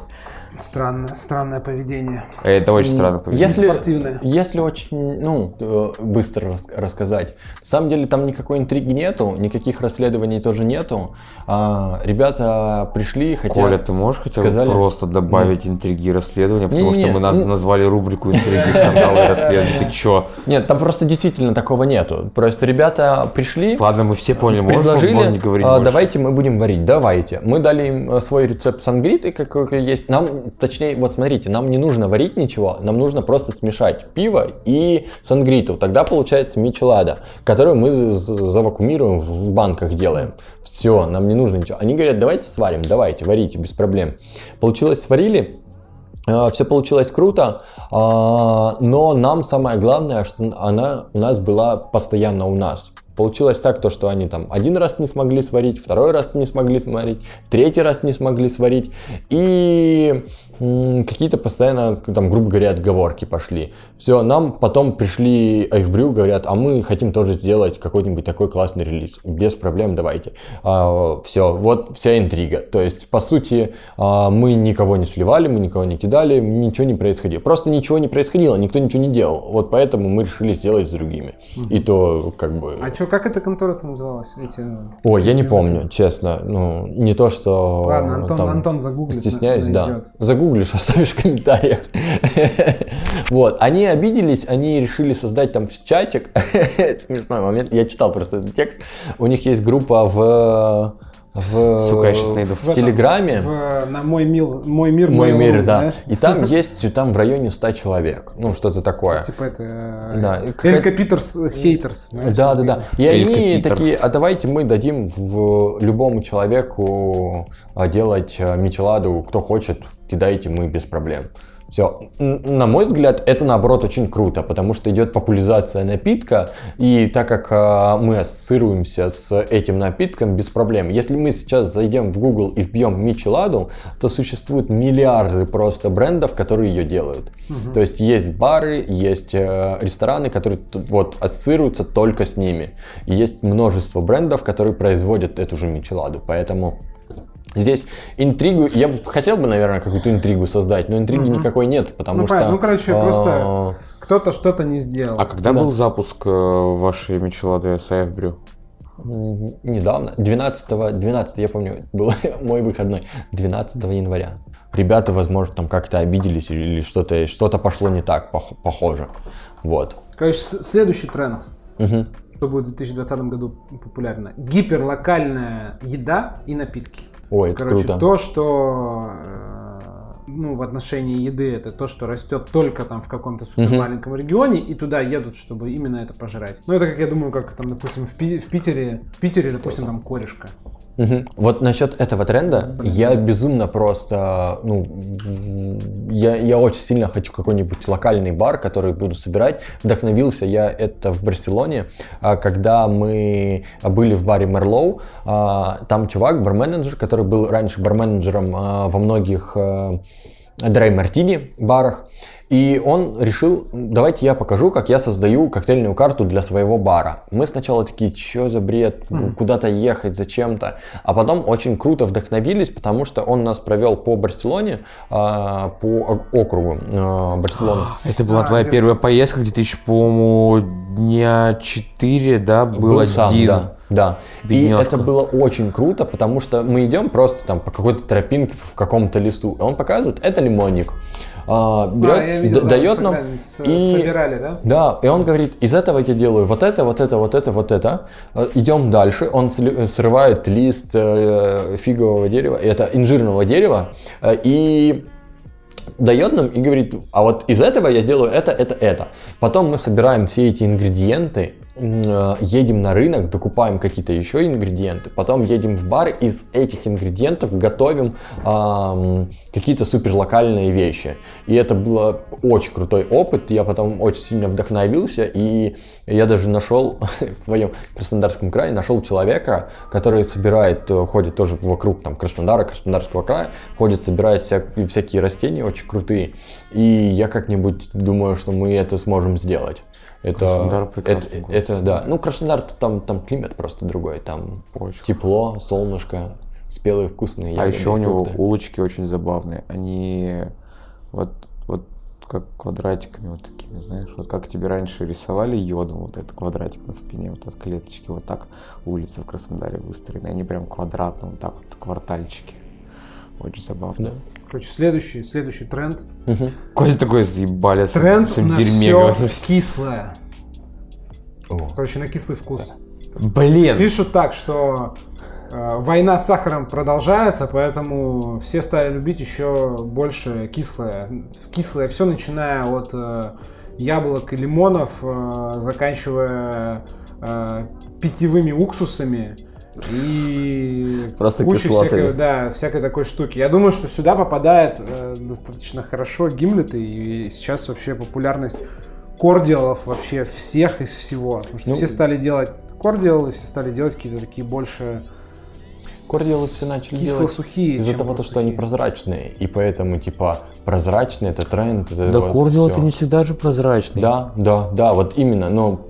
Странное, странное поведение. Это очень странно. поведение. Если, Спортивное. если очень, ну, э, быстро рас- рассказать. На самом деле там никакой интриги нету, никаких расследований тоже нету. А, ребята пришли, хотя... Коля, ты можешь хотя бы сказали- просто добавить интриги и расследования, потому что Не-не-не, мы наз- ну- назвали рубрику интриги, скандалы и расследования. Ты чё? Нет, там просто действительно такого нету. Просто ребята пришли, Ладно, мы все поняли, предложили, можно не говорить а, давайте мы будем варить, давайте. Мы дали им э, свой рецепт сангриты, какой есть. Нам, точнее, вот смотрите, нам не нужно варить ничего, нам нужно просто смешать пиво и сангриту. Тогда получается мичелада, которую мы з- з- завакуумируем, в банках делаем. Все, нам не нужно ничего. Они говорят, давайте сварим, давайте, варите, без проблем. Получилось, сварили, все получилось круто, а, но нам самое главное, что она у нас была постоянно у нас. Получилось так, то, что они там один раз не смогли сварить, второй раз не смогли сварить, третий раз не смогли сварить. И какие-то постоянно, там, грубо говоря, отговорки пошли. Все, нам потом пришли Айфбрю, говорят, а мы хотим тоже сделать какой-нибудь такой классный релиз. Без проблем, давайте. все, вот вся интрига. То есть, по сути, а, мы никого не сливали, мы никого не кидали, ничего не происходило. Просто ничего не происходило, никто ничего не делал. Вот поэтому мы решили сделать с другими. И то, как бы... А что, как эта контора-то называлась? Эти... Ой, я не помню, честно. Ну, не то, что... Ладно, Антон, там Антон загуглит. Стесняюсь, да. найдет. Загуглишь, [LAUGHS] оставишь в комментариях. [LAUGHS] Вот, они обиделись, они решили создать там чатик. [LAUGHS] Это смешной момент. Я читал просто этот текст. У них есть группа в... В, Сука, я щас найду. в Телеграме. В, на мой, мил, мой мир, Мой мир, да. знаешь? И там [LAUGHS] есть там в районе 100 человек. Ну, что-то такое. Типа это... Да. Элька Питерс Хейтерс. знаешь, Да, да, да. И Элька они Питерс. такие, а давайте мы дадим в любому человеку а, делать а, мичеладу, кто хочет, кидайте мы без проблем. Все. На мой взгляд, это наоборот очень круто, потому что идет популяризация напитка, и так как а, мы ассоциируемся с этим напитком без проблем. Если мы сейчас зайдем в Google и вбьем мичеладу, то существуют миллиарды просто брендов, которые ее делают. То есть есть бары, есть э, рестораны, которые вот ассоциируются только с ними. И есть множество брендов, которые производят эту же мичеладу. Поэтому Здесь интригу, я бы хотел бы, наверное, какую-то интригу создать, но интриги никакой нет, потому Ну, что... Ну, короче, а, просто кто-то что-то не сделал. А когда был запуск э, вашей мечелады с АФ Брю? м, Недавно, 12, 12, я помню, был [LAUGHS] мой выходной, 12 января. Ребята, возможно, там как-то обиделись или что-то что пошло не так, пох- похоже. Вот. Короче, следующий тренд. Мгм. что будет в 2020 году популярно. Гиперлокальная еда и напитки. Ой, это Короче, круто. то, что э, ну, в отношении еды, это то, что растет только там в каком-то супер маленьком регионе, и туда едут, чтобы именно это пожрать. Ну, это как я думаю, как там, допустим, в, Пи- в Питере, в Питере, допустим, там корешка. Мгм. Вот насчет этого тренда, я безумно просто, ну, я, я очень сильно хочу какой-нибудь локальный бар, который буду собирать. Вдохновился я это в Барселоне, а, когда мы были в баре Мерлоу. а, Там чувак, барменеджер, который был раньше барменеджером а, во многих а, драй мартини барах. И он решил, давайте я покажу, как я создаю коктейльную карту для своего бара. Мы сначала такие, что за бред, куда-то ехать, зачем-то. А потом очень круто вдохновились, потому что он нас провел по Барселоне, а, по округу а, Барселоны. Это была А, твоя первая поездка, где ты еще, по-моему, дня 4, да, был, Был сам, один. да. Да. И Бедняжка. это было очень круто, потому что мы идем просто там по какой-то тропинке в каком-то лесу. И он показывает, это лимонник. А, берет, А, я видел, да, дает нам с- и собирали, да? Да, и он говорит, из этого я делаю вот это, вот это, вот это, вот это. Э, Идем дальше. Он срывает лист э, фигового дерева, это инжирного дерева, э, и дает нам и говорит, а вот из этого я сделаю это, это, это. Потом мы собираем все эти ингредиенты, едем на рынок, докупаем какие-то еще ингредиенты, потом едем в бар, из этих ингредиентов готовим ам, какие-то супер локальные вещи. И это был очень крутой опыт, я потом очень сильно вдохновился, и я даже нашел [LAUGHS] в своем Краснодарском крае, нашел человека, который собирает, э, ходит тоже вокруг там Краснодара, Краснодарского края, ходит, собирает вся- всякие растения очень крутые. И я как-нибудь думаю, что мы это сможем сделать. Это, Краснодар это, прекрасный город. это, да. Ну, Краснодар, там, там климат просто другой. Там Очень тепло, солнышко, спелые вкусные А ягоды, еще у него фрукты. улочки очень забавные. Они вот, вот как квадратиками вот такими, знаешь, вот как тебе раньше рисовали йодом, вот этот квадратик на спине, вот от клеточки, вот так улицы в Краснодаре выстроены. Они прям квадратно, вот так вот, квартальчики. Очень забавно. Да. Короче, следующий, следующий тренд. Костя такой заебали Тренд на дерьме. все говорю. кислое. О. Короче, на кислый вкус. Блин! Пишут так, что э, война с сахаром продолжается, поэтому все стали любить еще больше кислое. Кислое все, начиная от э, яблок и лимонов, э, заканчивая э, питьевыми уксусами и Просто кислоты. всякой, да, всякой такой штуки. Я думаю, что сюда попадает э, достаточно хорошо гимлеты, и сейчас вообще популярность кордиалов вообще всех из всего. Потому что Ну, все стали делать кордиалы, все стали делать какие-то такие больше Кордиалы все начали делать кисло-сухие. из-за того, то, что они сухие. прозрачные. И поэтому, типа, прозрачный это тренд. это Да вот кордил это не всегда же прозрачный. Да, да, да, вот именно. Но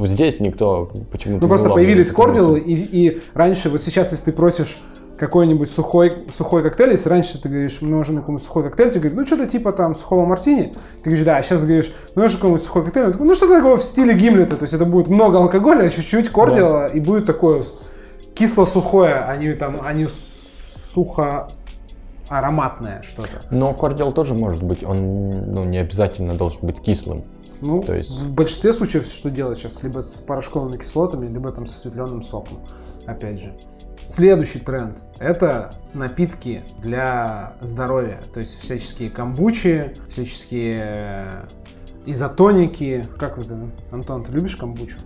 э, здесь никто почему-то Ну просто появились кордиалы, и, и раньше, вот сейчас, если ты просишь какой-нибудь сухой, сухой коктейль, если раньше ты говоришь, мне нужен какой-нибудь сухой коктейль, ты говоришь, ну что-то типа там сухого мартини, ты говоришь, да, а сейчас говоришь, ну нужен какой-нибудь сухой коктейль, Он такой, ну что-то такого в стиле гимлета, то есть это будет много алкоголя, чуть-чуть кордиала, и будет такое кисло-сухое, а не там, а не сухо ароматное что-то. Но кордиал тоже может быть, он ну, не обязательно должен быть кислым. Ну, То есть- в большинстве случаев что делать сейчас? Либо с порошковыми кислотами, либо там с осветленным соком. Опять же. Следующий тренд – это напитки для здоровья. То есть всяческие камбучи, всяческие э, изотоники. Как это, Антон, ты любишь камбучу?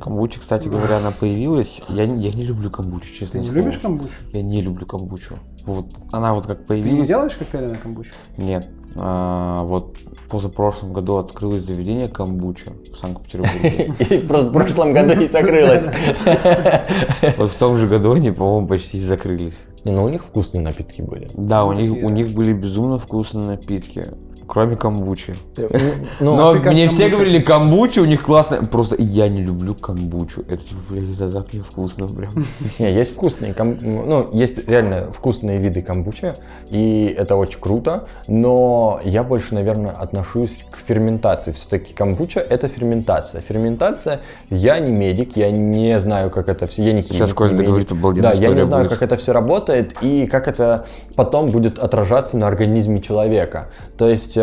Камбуча, кстати говоря, она появилась. Я, не- я не люблю камбучу, Ты честно не слово. любишь камбучу? Я не люблю камбучу. Вот она вот как Ты появилась. не делаешь коктейли на камбучу? Нет. А, вот позапрошлом году открылось заведение камбуча в Санкт-Петербурге. [LAUGHS] И в про- прошлом году не закрылось. [LAUGHS] Вот в том же году они, по-моему, почти закрылись. Не, ну у них вкусные напитки были. Да, у них, Такие, у них были безумно вкусные напитки. Кроме камбучи. Ну, Но ты как мне все камбучу говорили, камбуча у них классная. Просто я не люблю камбучу. Это, типа, блядь, это так невкусно прям. [LAUGHS] Не, есть вкусные, кам- ну, есть реально вкусные виды камбучи, и это очень круто, но я больше, наверное, отношусь к ферментации. Все-таки камбуча — это ферментация. Ферментация, я не медик, я не знаю, как это все, я не химик, Сейчас Коля договорит, обалденная Да, я не знаю, будет. как это все работает и как это потом будет отражаться на организме человека. То есть э,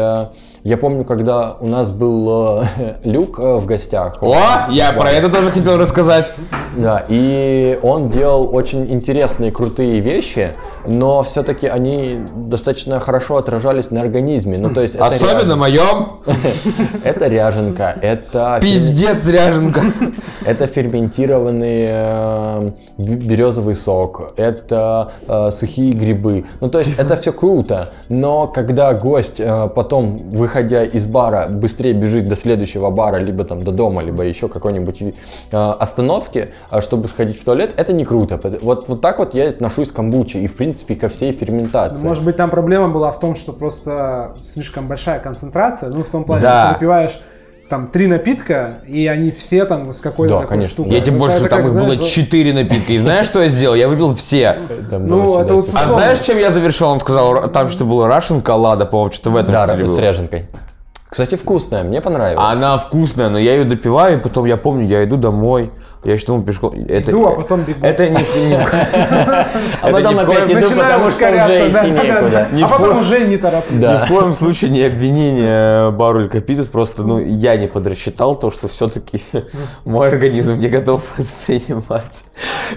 я помню, когда у нас был э, [LAUGHS] Люк э, в гостях. О, я про это тоже хотел рассказать. Да, и он делал очень интересные, крутые вещи, но все-таки они достаточно хорошо отражались на организме. Ну, то есть это Особенно ряжен- моем. [LAUGHS] Это ряженка, это... Пиздец, ряженка. [LAUGHS] Это ферментированный э, березовый сок, это э, сухие грибы. Ну, то есть это все круто, но когда гость э, потом, выходя из бара, быстрее бежит до следующего бара, либо там до дома, либо еще какой-нибудь э, остановки, э, чтобы сходить в туалет, это не круто. Вот, вот так вот я отношусь к камбуче и, в принципе, ко всей ферментации. Может быть, там проблема была в том, что просто слишком большая концентрация. Ну, в том плане, Да. что ты выпиваешь там три напитка, и они все там с какой-то Да, такой конечно. штукой. Я тебе Это- больше это там как, их было знаешь, четыре напитка. И знаешь, что я сделал? Я выпил все. Ну, было это вот А знаешь, чем я завершил? Он сказал, там что было Russian коллада, по-моему, что-то в этом Да, с ряженкой. Кстати, вкусная, мне понравилось. Она вкусная, но я ее допиваю, и потом я помню, я иду домой, я что пешком. Это, Иду, а потом бегу. Это не, [LAUGHS] а это потом опять иду, Начинаем потому что уже идти да, да. некуда. Ни А в потом коем- уже не тороплюсь. Ни в коем [LAUGHS] случае не обвинение бару или Капитас, просто ну, я не подрасчитал то, что все-таки [LAUGHS] мой организм не готов воспринимать.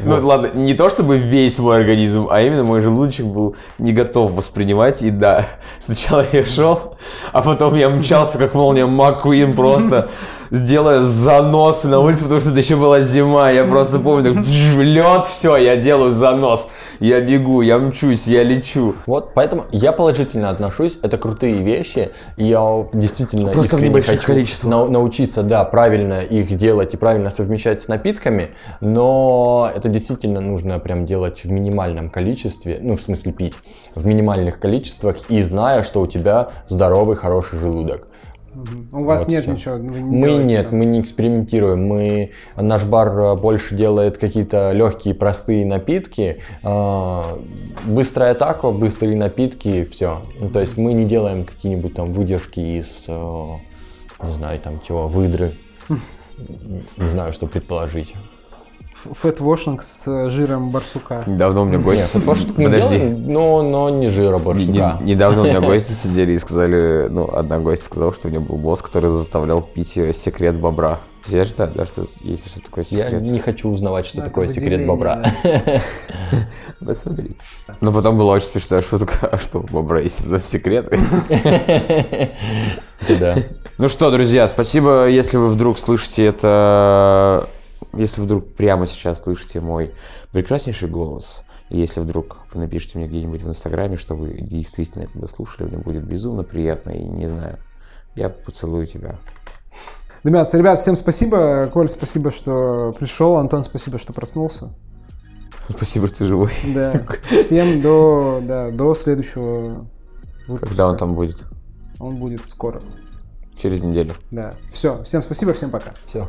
Ну ладно, не то чтобы весь мой организм, а именно мой желудочек был не готов воспринимать. И да, [LAUGHS] сначала я шел, а потом я мчался как молния Маккуин просто [LAUGHS] делая заносы на улице, потому что это еще была зима. Я просто помню, так лед, все, я делаю занос. Я бегу, я мчусь, я лечу. Вот, поэтому я положительно отношусь, это крутые вещи, я действительно Просто в небольших хочу количествах. нау- научиться, да, правильно их делать и правильно совмещать с напитками, но это действительно нужно прям делать в минимальном количестве, ну, в смысле пить, в минимальных количествах и зная, что у тебя здоровый, хороший желудок. У вас Вот нет всё. ничего. вы не Мы нет, да? мы не экспериментируем. Мы наш бар э, больше делает какие-то легкие, простые напитки, э, быстрая тако, быстрые напитки, все. Ну, то есть мы не делаем какие-нибудь там выдержки из, э, не знаю, там чего, выдры. [LAUGHS] Не знаю, что предположить. Фэтвошинг с э, жиром барсука. Недавно у меня это что мы Подожди. но, но не жира барсука. не- Недавно у меня [LAUGHS] гости сидели и сказали, ну, одна гостья сказала, что у нее был босс, который заставлял пить э, секрет бобра. Знаешь, да, да, что есть что такое Я секрет? не хочу узнавать, что Ну, это такое секрет бобра. [LAUGHS] Посмотри. Но потом была очень смешная шутка, а [LAUGHS] что, у бобра есть у нас секрет? Да. Ну что, друзья, спасибо, если вы вдруг слышите это, если вдруг прямо сейчас слышите мой прекраснейший голос, и если вдруг вы напишите мне где-нибудь в Инстаграме, что вы действительно это дослушали, мне будет безумно приятно, и не знаю, я поцелую тебя. Ребят, ребят, всем спасибо. Коль, спасибо, что пришел. Антон, спасибо, что проснулся. Спасибо, что ты живой. Да. [LAUGHS] Всем до, да, до следующего выпуска. Когда он там будет? Он будет скоро. Через неделю. Да. Все. Всем спасибо, всем пока. Все.